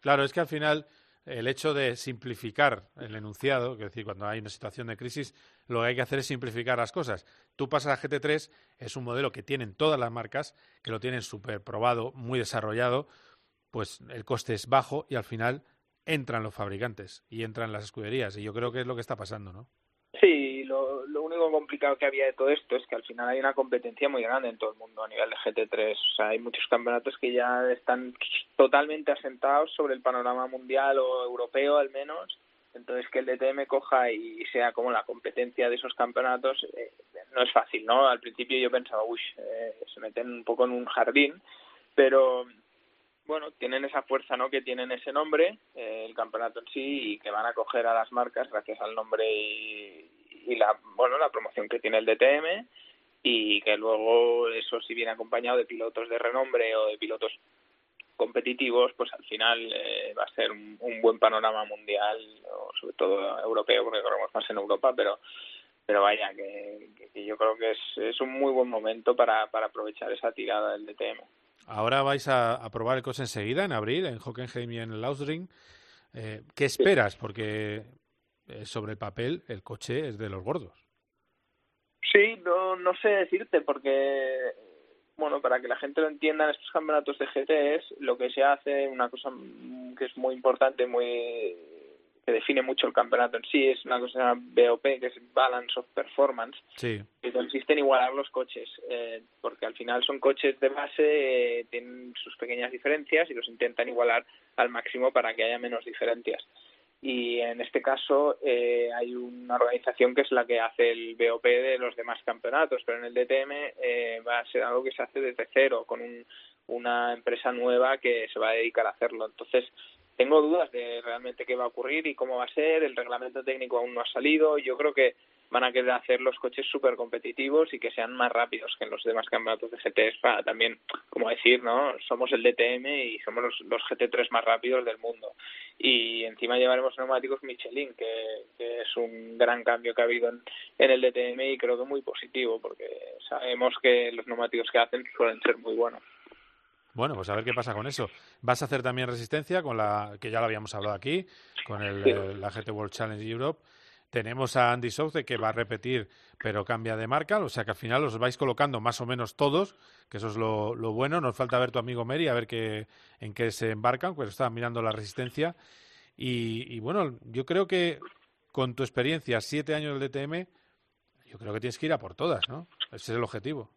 Claro, es que al final el hecho de simplificar el enunciado, es decir, cuando hay una situación de crisis, lo que hay que hacer es simplificar las cosas. Tú pasas a GT3, es un modelo que tienen todas las marcas, que lo tienen súper probado, muy desarrollado, pues el coste es bajo y al final entran los fabricantes y entran las escuderías. Y yo creo que es lo que está pasando, ¿no? Sí, lo, único complicado que había de todo esto es que al final hay una competencia muy grande en todo el mundo a nivel de GT3. O sea, hay muchos campeonatos que ya están totalmente asentados sobre el panorama mundial o europeo al menos. Entonces que el DTM coja y sea como la competencia de esos campeonatos eh, no es fácil, ¿no? Al principio yo pensaba, uy, eh, se meten un poco en un jardín, pero bueno, tienen esa fuerza, ¿no? Que tienen ese nombre, eh, el campeonato en sí, y que van a coger a las marcas gracias al nombre y, y la, bueno, la promoción que tiene el DTM y que luego eso si viene acompañado de pilotos de renombre o de pilotos competitivos, pues al final eh, va a ser un, un, buen panorama mundial, o sobre todo europeo, porque corremos más en Europa, pero pero vaya, que, yo creo que es, es un muy buen momento para, para aprovechar esa tirada del DTM. Ahora vais a, a probar el coche enseguida, en abril, en Hockenheim y en Lausring. Eh, ¿Qué esperas? Porque sobre el papel el coche es de los gordos. Sí, no, no sé decirte, porque bueno, para que la gente lo entienda, en estos campeonatos de GTs lo que se hace, una cosa que es muy importante, muy que define mucho el campeonato en sí, es una cosa que se llama BOP, que es Balance of Performance, Sí. que consiste en igualar los coches, eh, porque al final son coches de base, eh, tienen sus pequeñas diferencias y los intentan igualar al máximo para que haya menos diferencias. Y en este caso eh, hay una organización que es la que hace el BOP de los demás campeonatos, pero en el DTM eh, va a ser algo que se hace desde cero, con un- una empresa nueva que se va a dedicar a hacerlo. Entonces, tengo dudas de realmente qué va a ocurrir y cómo va a ser. El reglamento técnico aún no ha salido. Yo creo que van a querer hacer los coches súper competitivos y que sean más rápidos que en los demás campeonatos de GTs para también, como decir, ¿no? Somos el DTM y somos los, los GT3 más rápidos del mundo. Y encima llevaremos neumáticos Michelin, que, que es un gran cambio que ha habido en, en el DTM y creo que muy positivo porque sabemos que los neumáticos que hacen suelen ser muy buenos. Bueno, pues a ver qué pasa con eso. ¿Vas a hacer también resistencia con la que ya lo habíamos hablado aquí, con el, Sí. eh, la GT World Challenge Europe? Tenemos a Andy Souce que va a repetir, pero cambia de marca, o sea que al final os vais colocando más o menos todos, que eso es lo, bueno. Nos falta ver tu amigo Mary, a ver qué, en qué se embarcan, pues estaba mirando la resistencia. Y, y bueno, yo creo que con tu experiencia, siete años del DTM, yo creo que tienes que ir a por todas, ¿no? Ese es el objetivo.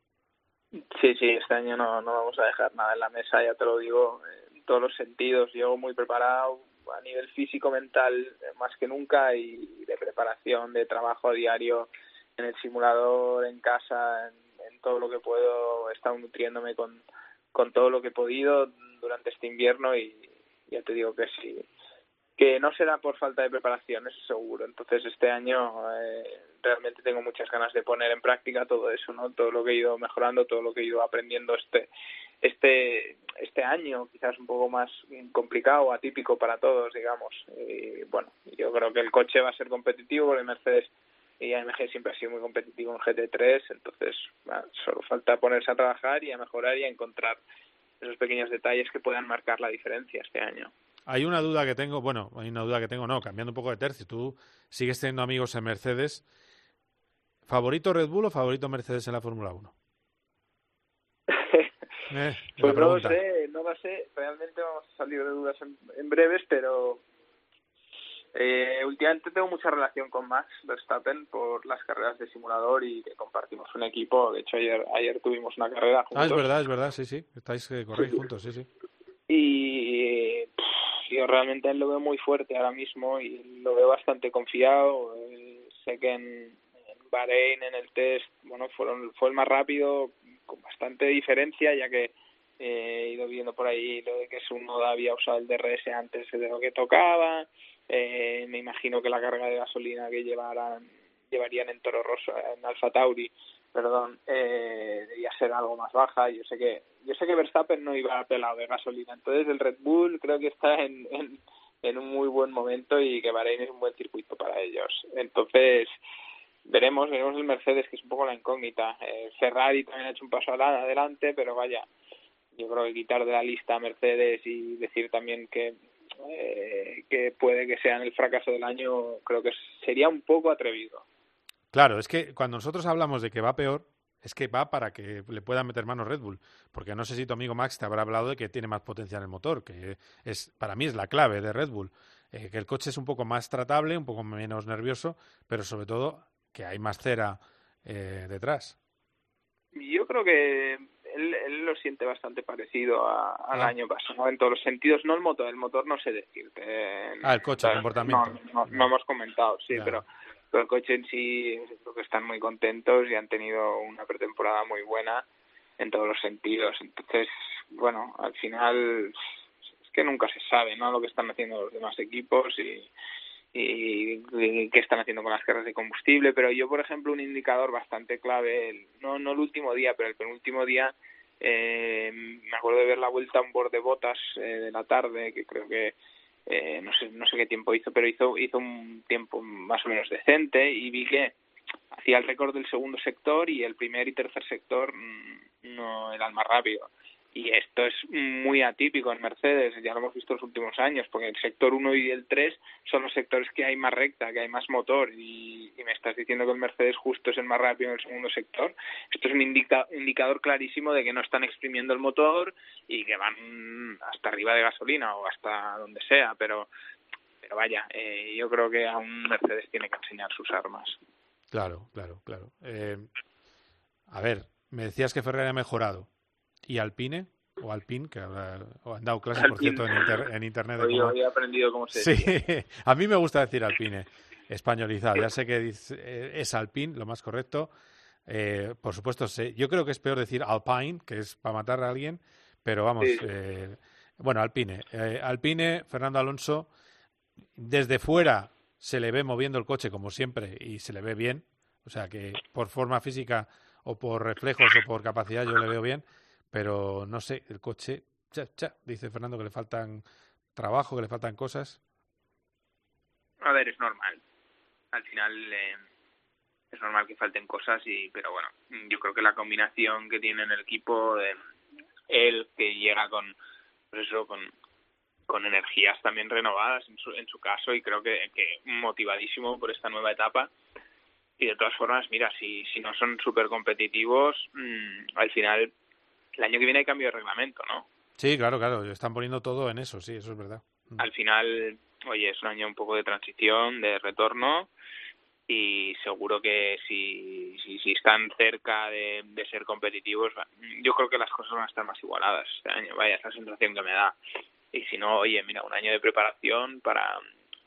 Sí, sí, este año no, no vamos a dejar nada en la mesa, ya te lo digo, en todos los sentidos. Llego muy preparado a nivel físico, mental, eh, más que nunca, y de preparación, de trabajo diario en el simulador, en casa, en, en todo lo que puedo. He estado nutriéndome con, con todo lo que he podido durante este invierno y ya te digo que sí, que no será por falta de preparación, eso seguro. Entonces este año eh, realmente tengo muchas ganas de poner en práctica todo eso, ¿no? Todo lo que he ido mejorando, todo lo que he ido aprendiendo este este este año, quizás un poco más complicado, atípico para todos, digamos. Y bueno, yo creo que el coche va a ser competitivo, porque Mercedes y AMG siempre ha sido muy competitivo en GT3, entonces bueno, solo falta ponerse a trabajar y a mejorar y a encontrar esos pequeños detalles que puedan marcar la diferencia este año. Hay una duda que tengo, bueno, hay una duda que tengo, no, cambiando un poco de tercio. Tú sigues teniendo amigos en Mercedes. ¿Favorito Red Bull o favorito Mercedes en la Fórmula 1? Eh, Pues no lo sé, no lo sé. Realmente vamos a salir de dudas en, en breves, pero eh, últimamente tengo mucha relación con Max Verstappen por las carreras de simulador y que compartimos un equipo. De hecho, ayer ayer tuvimos una carrera juntos. Ah, es verdad, es verdad, sí, sí. Estáis corréis juntos, sí, sí. y pff, yo realmente él lo veo muy fuerte ahora mismo y lo veo bastante confiado. Eh, sé que en, en Bahrein, en el test, bueno, fueron, fue el más rápido con bastante diferencia, ya que eh, he ido viendo por ahí lo de que su noda había usado el DRS antes de lo que tocaba. Eh, me imagino que la carga de gasolina que llevaran, llevarían en Toro Rosso, en Alfa Tauri, perdón, eh, debía ser algo más baja. Yo sé que yo sé que Verstappen no iba pelado de gasolina, entonces el Red Bull creo que está en, en, en un muy buen momento y que Bahrein es un buen circuito para ellos. Entonces veremos, veremos el Mercedes que es un poco la incógnita. Eh, Ferrari también ha hecho un paso adelante, pero vaya, yo creo que quitar de la lista a Mercedes y decir también que eh, que puede que sean el fracaso del año, creo que sería un poco atrevido. Claro, es que cuando nosotros hablamos de que va peor, es que va para que le pueda meter mano Red Bull. Porque no sé si tu amigo Max te habrá hablado de que tiene más potencia en el motor, que es para mí es la clave de Red Bull. Eh, que el coche es un poco más tratable, un poco menos nervioso, pero sobre todo que hay más cera eh, detrás. Yo creo que él, él lo siente bastante parecido a- al Ah. año pasado en todos los sentidos, no el motor, el motor no sé decirte. Ah, el coche, el No, comportamiento. No, no hemos comentado, sí, pero, pero el coche en sí creo que están muy contentos y han tenido una pretemporada muy buena en todos los sentidos. Entonces, bueno, al final es que nunca se sabe, ¿no? Lo que están haciendo los demás equipos y, y, y qué están haciendo con las cargas de combustible, pero yo, por ejemplo, un indicador bastante clave, no, no el último día, pero el penúltimo día, eh, me acuerdo de ver la vuelta a un borde de botas eh, de la tarde, que creo que eh, no sé no sé qué tiempo hizo, pero hizo hizo un tiempo más o menos decente y vi que hacía el récord del segundo sector y el primer y tercer sector mm, no era el más rápido. Y esto es muy atípico en Mercedes, ya lo hemos visto en los últimos años, porque el sector 1 y el 3 son los sectores que hay más recta, que hay más motor, y, me estás diciendo que el Mercedes justo es el más rápido en el segundo sector. Esto es un indicador clarísimo de que no están exprimiendo el motor y que van hasta arriba de gasolina o hasta donde sea, pero, pero vaya, eh, yo creo que a un Mercedes tiene que enseñar sus armas. Claro, claro, claro. Eh, a ver, me decías que Ferrari ha mejorado y Alpine o Alpine, que o han dado clases, por cierto, en, internet. De cómo... he aprendido cómo se dice. Sí, a mí me gusta decir Alpine, españolizado. Ya sé que eh, es Alpine, lo más correcto. Eh, por supuesto, sé. yo creo que es peor decir Alpine, que es para matar a alguien, pero vamos, eh, bueno, Alpine. Alpine, Fernando Alonso, desde fuera se le ve moviendo el coche como siempre y se le ve bien, o sea que por forma física o por reflejos o por capacidad yo le veo bien pero no sé, el coche, cha, cha, dice Fernando que le faltan trabajo, que le faltan cosas. A ver, es normal. Al final eh, es normal que falten cosas, y pero bueno, yo creo que la combinación que tiene en el equipo, de él que llega con, pues eso, con, con energías también renovadas en su, en su caso y creo que, que motivadísimo por esta nueva etapa y de todas formas, mira, si, si no son súper competitivos, mm, al final el año que viene hay cambio de reglamento, ¿no? Sí, claro, claro, están poniendo todo en eso, sí, eso es verdad. Mm. Al final, oye, es un año un poco de transición, de retorno, y seguro que si, si, están cerca de, ser competitivos, yo creo que las cosas van a estar más igualadas este año, vaya, esa sensación que me da. Y si no, oye, mira, un año de preparación para,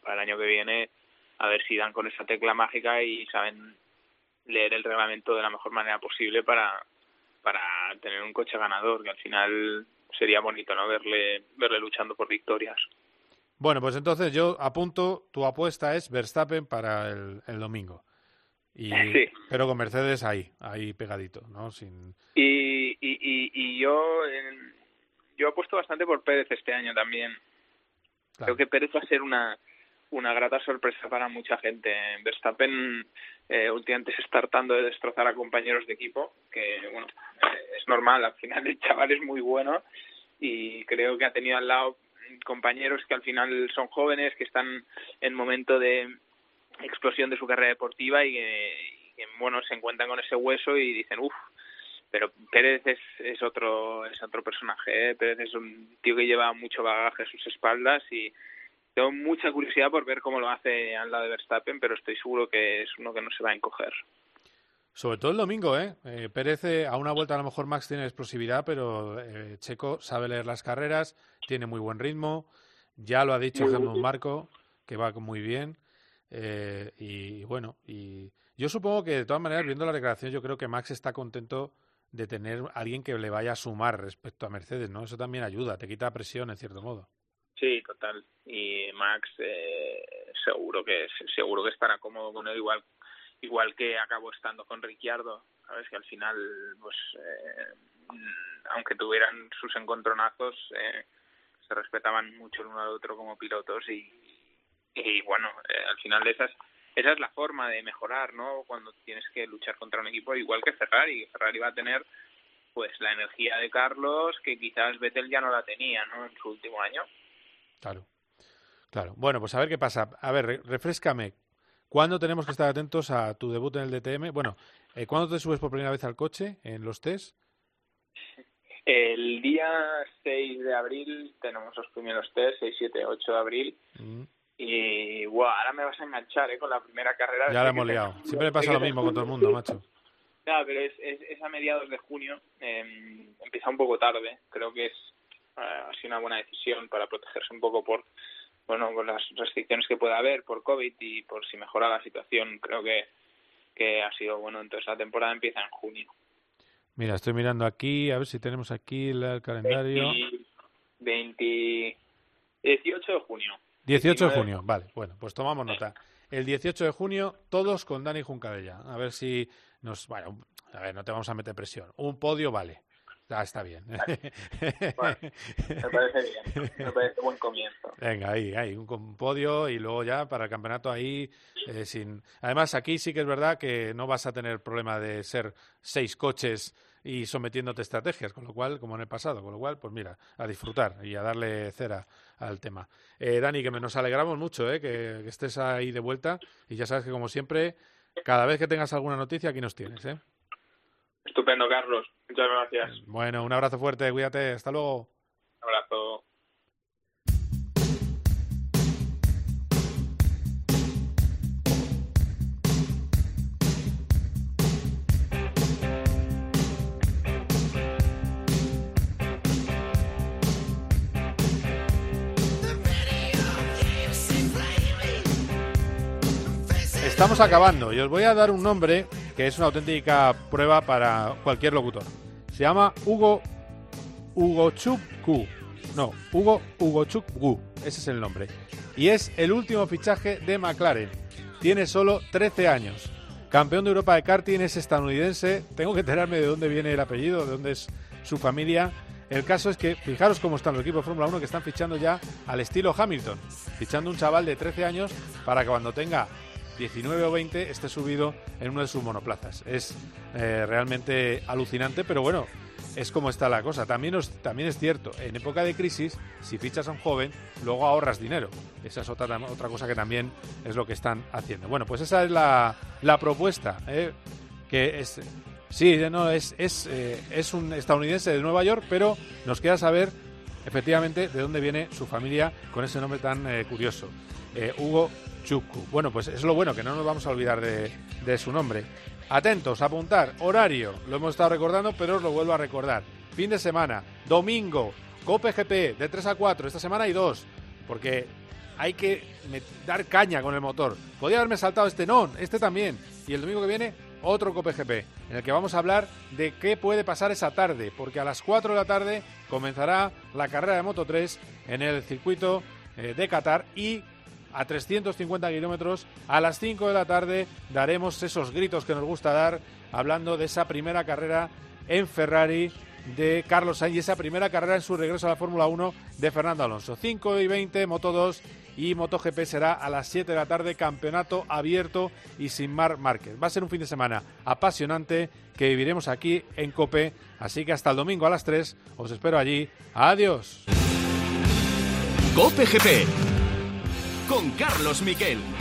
para el año que viene, a ver si dan con esa tecla mágica y saben leer el reglamento de la mejor manera posible para, para tener un coche ganador, que al final sería bonito no verle, verle luchando por victorias. Bueno, pues entonces yo apunto, tu apuesta es Verstappen para el, el domingo. Y, Pero con Mercedes ahí, ahí pegadito, ¿no? Sin... Y, y, y, yo, yo apuesto bastante por Pérez este año también. Creo que Pérez va a ser una, una grata sorpresa para mucha gente. Verstappen eh, últimamente se está tratando de destrozar a compañeros de equipo, que bueno, eh, es normal, al final el chaval es muy bueno y creo que ha tenido al lado compañeros que al final son jóvenes, que están en momento de explosión de su carrera deportiva y que, bueno, se encuentran con ese hueso y dicen, uff, pero Pérez es, es otro es otro personaje, ¿eh? Pérez es un tío que lleva mucho bagaje a sus espaldas y tengo mucha curiosidad por ver cómo lo hace al lado de Verstappen, pero estoy seguro que es uno que no se va a encoger. Sobre todo el domingo, ¿eh? eh Pérez eh, a una vuelta a lo mejor Max tiene explosividad, pero eh, Checo sabe leer las carreras, tiene muy buen ritmo, ya lo ha dicho Helmut Marco, que va muy bien. y bueno, y yo supongo que de todas maneras, viendo la declaración, yo creo que Max está contento de tener alguien que le vaya a sumar respecto a Mercedes, ¿no? Eso también ayuda, te quita presión en cierto modo. Sí, total. Y Max eh, seguro que seguro que estará cómodo con él igual igual que acabó estando con Ricciardo, sabes que al final pues eh, aunque tuvieran sus encontronazos eh, se respetaban mucho el uno al otro como pilotos y, y bueno, eh, al final de esas esa es la forma de mejorar, ¿no? Cuando tienes que luchar contra un equipo igual que Ferrari, Ferrari va a tener pues la energía de Carlos que quizás Vettel ya no la tenía, ¿no? En su último año. Claro. Claro. Bueno, pues a ver qué pasa. A ver, refrescame. ¿Cuándo tenemos que estar atentos a tu debut en el DTM? Bueno, eh, ¿cuándo te subes por primera vez al coche en los test? El día 6 de abril tenemos los primeros test, 6, 7, 8 de abril. Mm. Y wow, ahora me vas a enganchar ¿eh? con la primera carrera. Ya la hemos liado. Siempre pasa lo mismo con todo el mundo, macho. Claro, pero es, es, a mediados de junio. Eh, empieza un poco tarde. Creo que es ha sido una buena decisión para protegerse un poco por bueno con las restricciones que pueda haber por covid y por si mejora la situación. Creo que que ha sido bueno. Entonces la temporada empieza en junio. Mira estoy mirando aquí a ver si tenemos aquí el calendario. 20, 18 de junio. 18 de junio vale bueno pues tomamos nota. El 18 de junio todos con Dani Juncadella. A ver si nos bueno a ver no te vamos a meter presión. Un podio vale Ah, está bien. Bueno, me parece bien, me parece buen comienzo. Venga, ahí, ahí, un podio y luego ya para el campeonato ahí eh, sin... Además, aquí sí que es verdad que no vas a tener problema de ser seis coches y sometiéndote a estrategias, con lo cual, como en el pasado, con lo cual, pues mira, a disfrutar y a darle cera al tema. Eh, Dani, que nos alegramos mucho eh, que, que estés ahí de vuelta y ya sabes que, como siempre, cada vez que tengas alguna noticia, aquí nos tienes. ¿eh? Estupendo, Carlos. Muchas gracias. Bueno, un abrazo fuerte, cuídate, hasta luego. Un abrazo. Estamos acabando y os voy a dar un nombre que es una auténtica prueba para cualquier locutor. Se llama Hugo Ugochukwu. No, Hugo Ugochukwu. Ese es el nombre. Y es el último fichaje de McLaren. Tiene solo 13 años. Campeón de Europa de karting es estadounidense. Tengo que enterarme de dónde viene el apellido, de dónde es su familia. El caso es que fijaros cómo están los equipos de Fórmula 1 que están fichando ya al estilo Hamilton. Fichando un chaval de 13 años para que cuando tenga 19 o 20 esté subido en uno de sus monoplazas. Es eh, realmente alucinante, pero bueno, es como está la cosa. También, os- también es cierto, en época de crisis, si fichas a un joven, luego ahorras dinero. Esa es otra, otra cosa que también es lo que están haciendo. Bueno, pues esa es la, la propuesta, ¿eh? que es... Sí, no, es, es, eh, es un estadounidense de Nueva York, pero nos queda saber efectivamente de dónde viene su familia con ese nombre tan curioso. Hugo Chukwu. Bueno, pues es lo bueno, que no nos vamos a olvidar de, su nombre. Atentos, apuntar, horario, lo hemos estado recordando, pero os lo vuelvo a recordar. Fin de semana, domingo, Cope GP, de 3 a 4, esta semana hay dos, porque hay que dar caña con el motor. Podía haberme saltado este non, este también. Y el domingo que viene, otro Cope GP, en el que vamos a hablar de qué puede pasar esa tarde, porque a las 4 de la tarde comenzará la carrera de Moto 3 en el circuito eh, de Qatar y a 350 kilómetros a las 5 de la tarde daremos esos gritos que nos gusta dar hablando de esa primera carrera en Ferrari de Carlos Sainz y esa primera carrera en su regreso a la Fórmula 1 de Fernando Alonso. 5 y 20, Moto 2 y MotoGP será a las 7 de la tarde, campeonato abierto y sin Mar Márquez. Va a ser un fin de semana apasionante que viviremos aquí en Cope, así que hasta el domingo a las 3 os espero allí. Adiós. Cope GP con Carlos Miquel.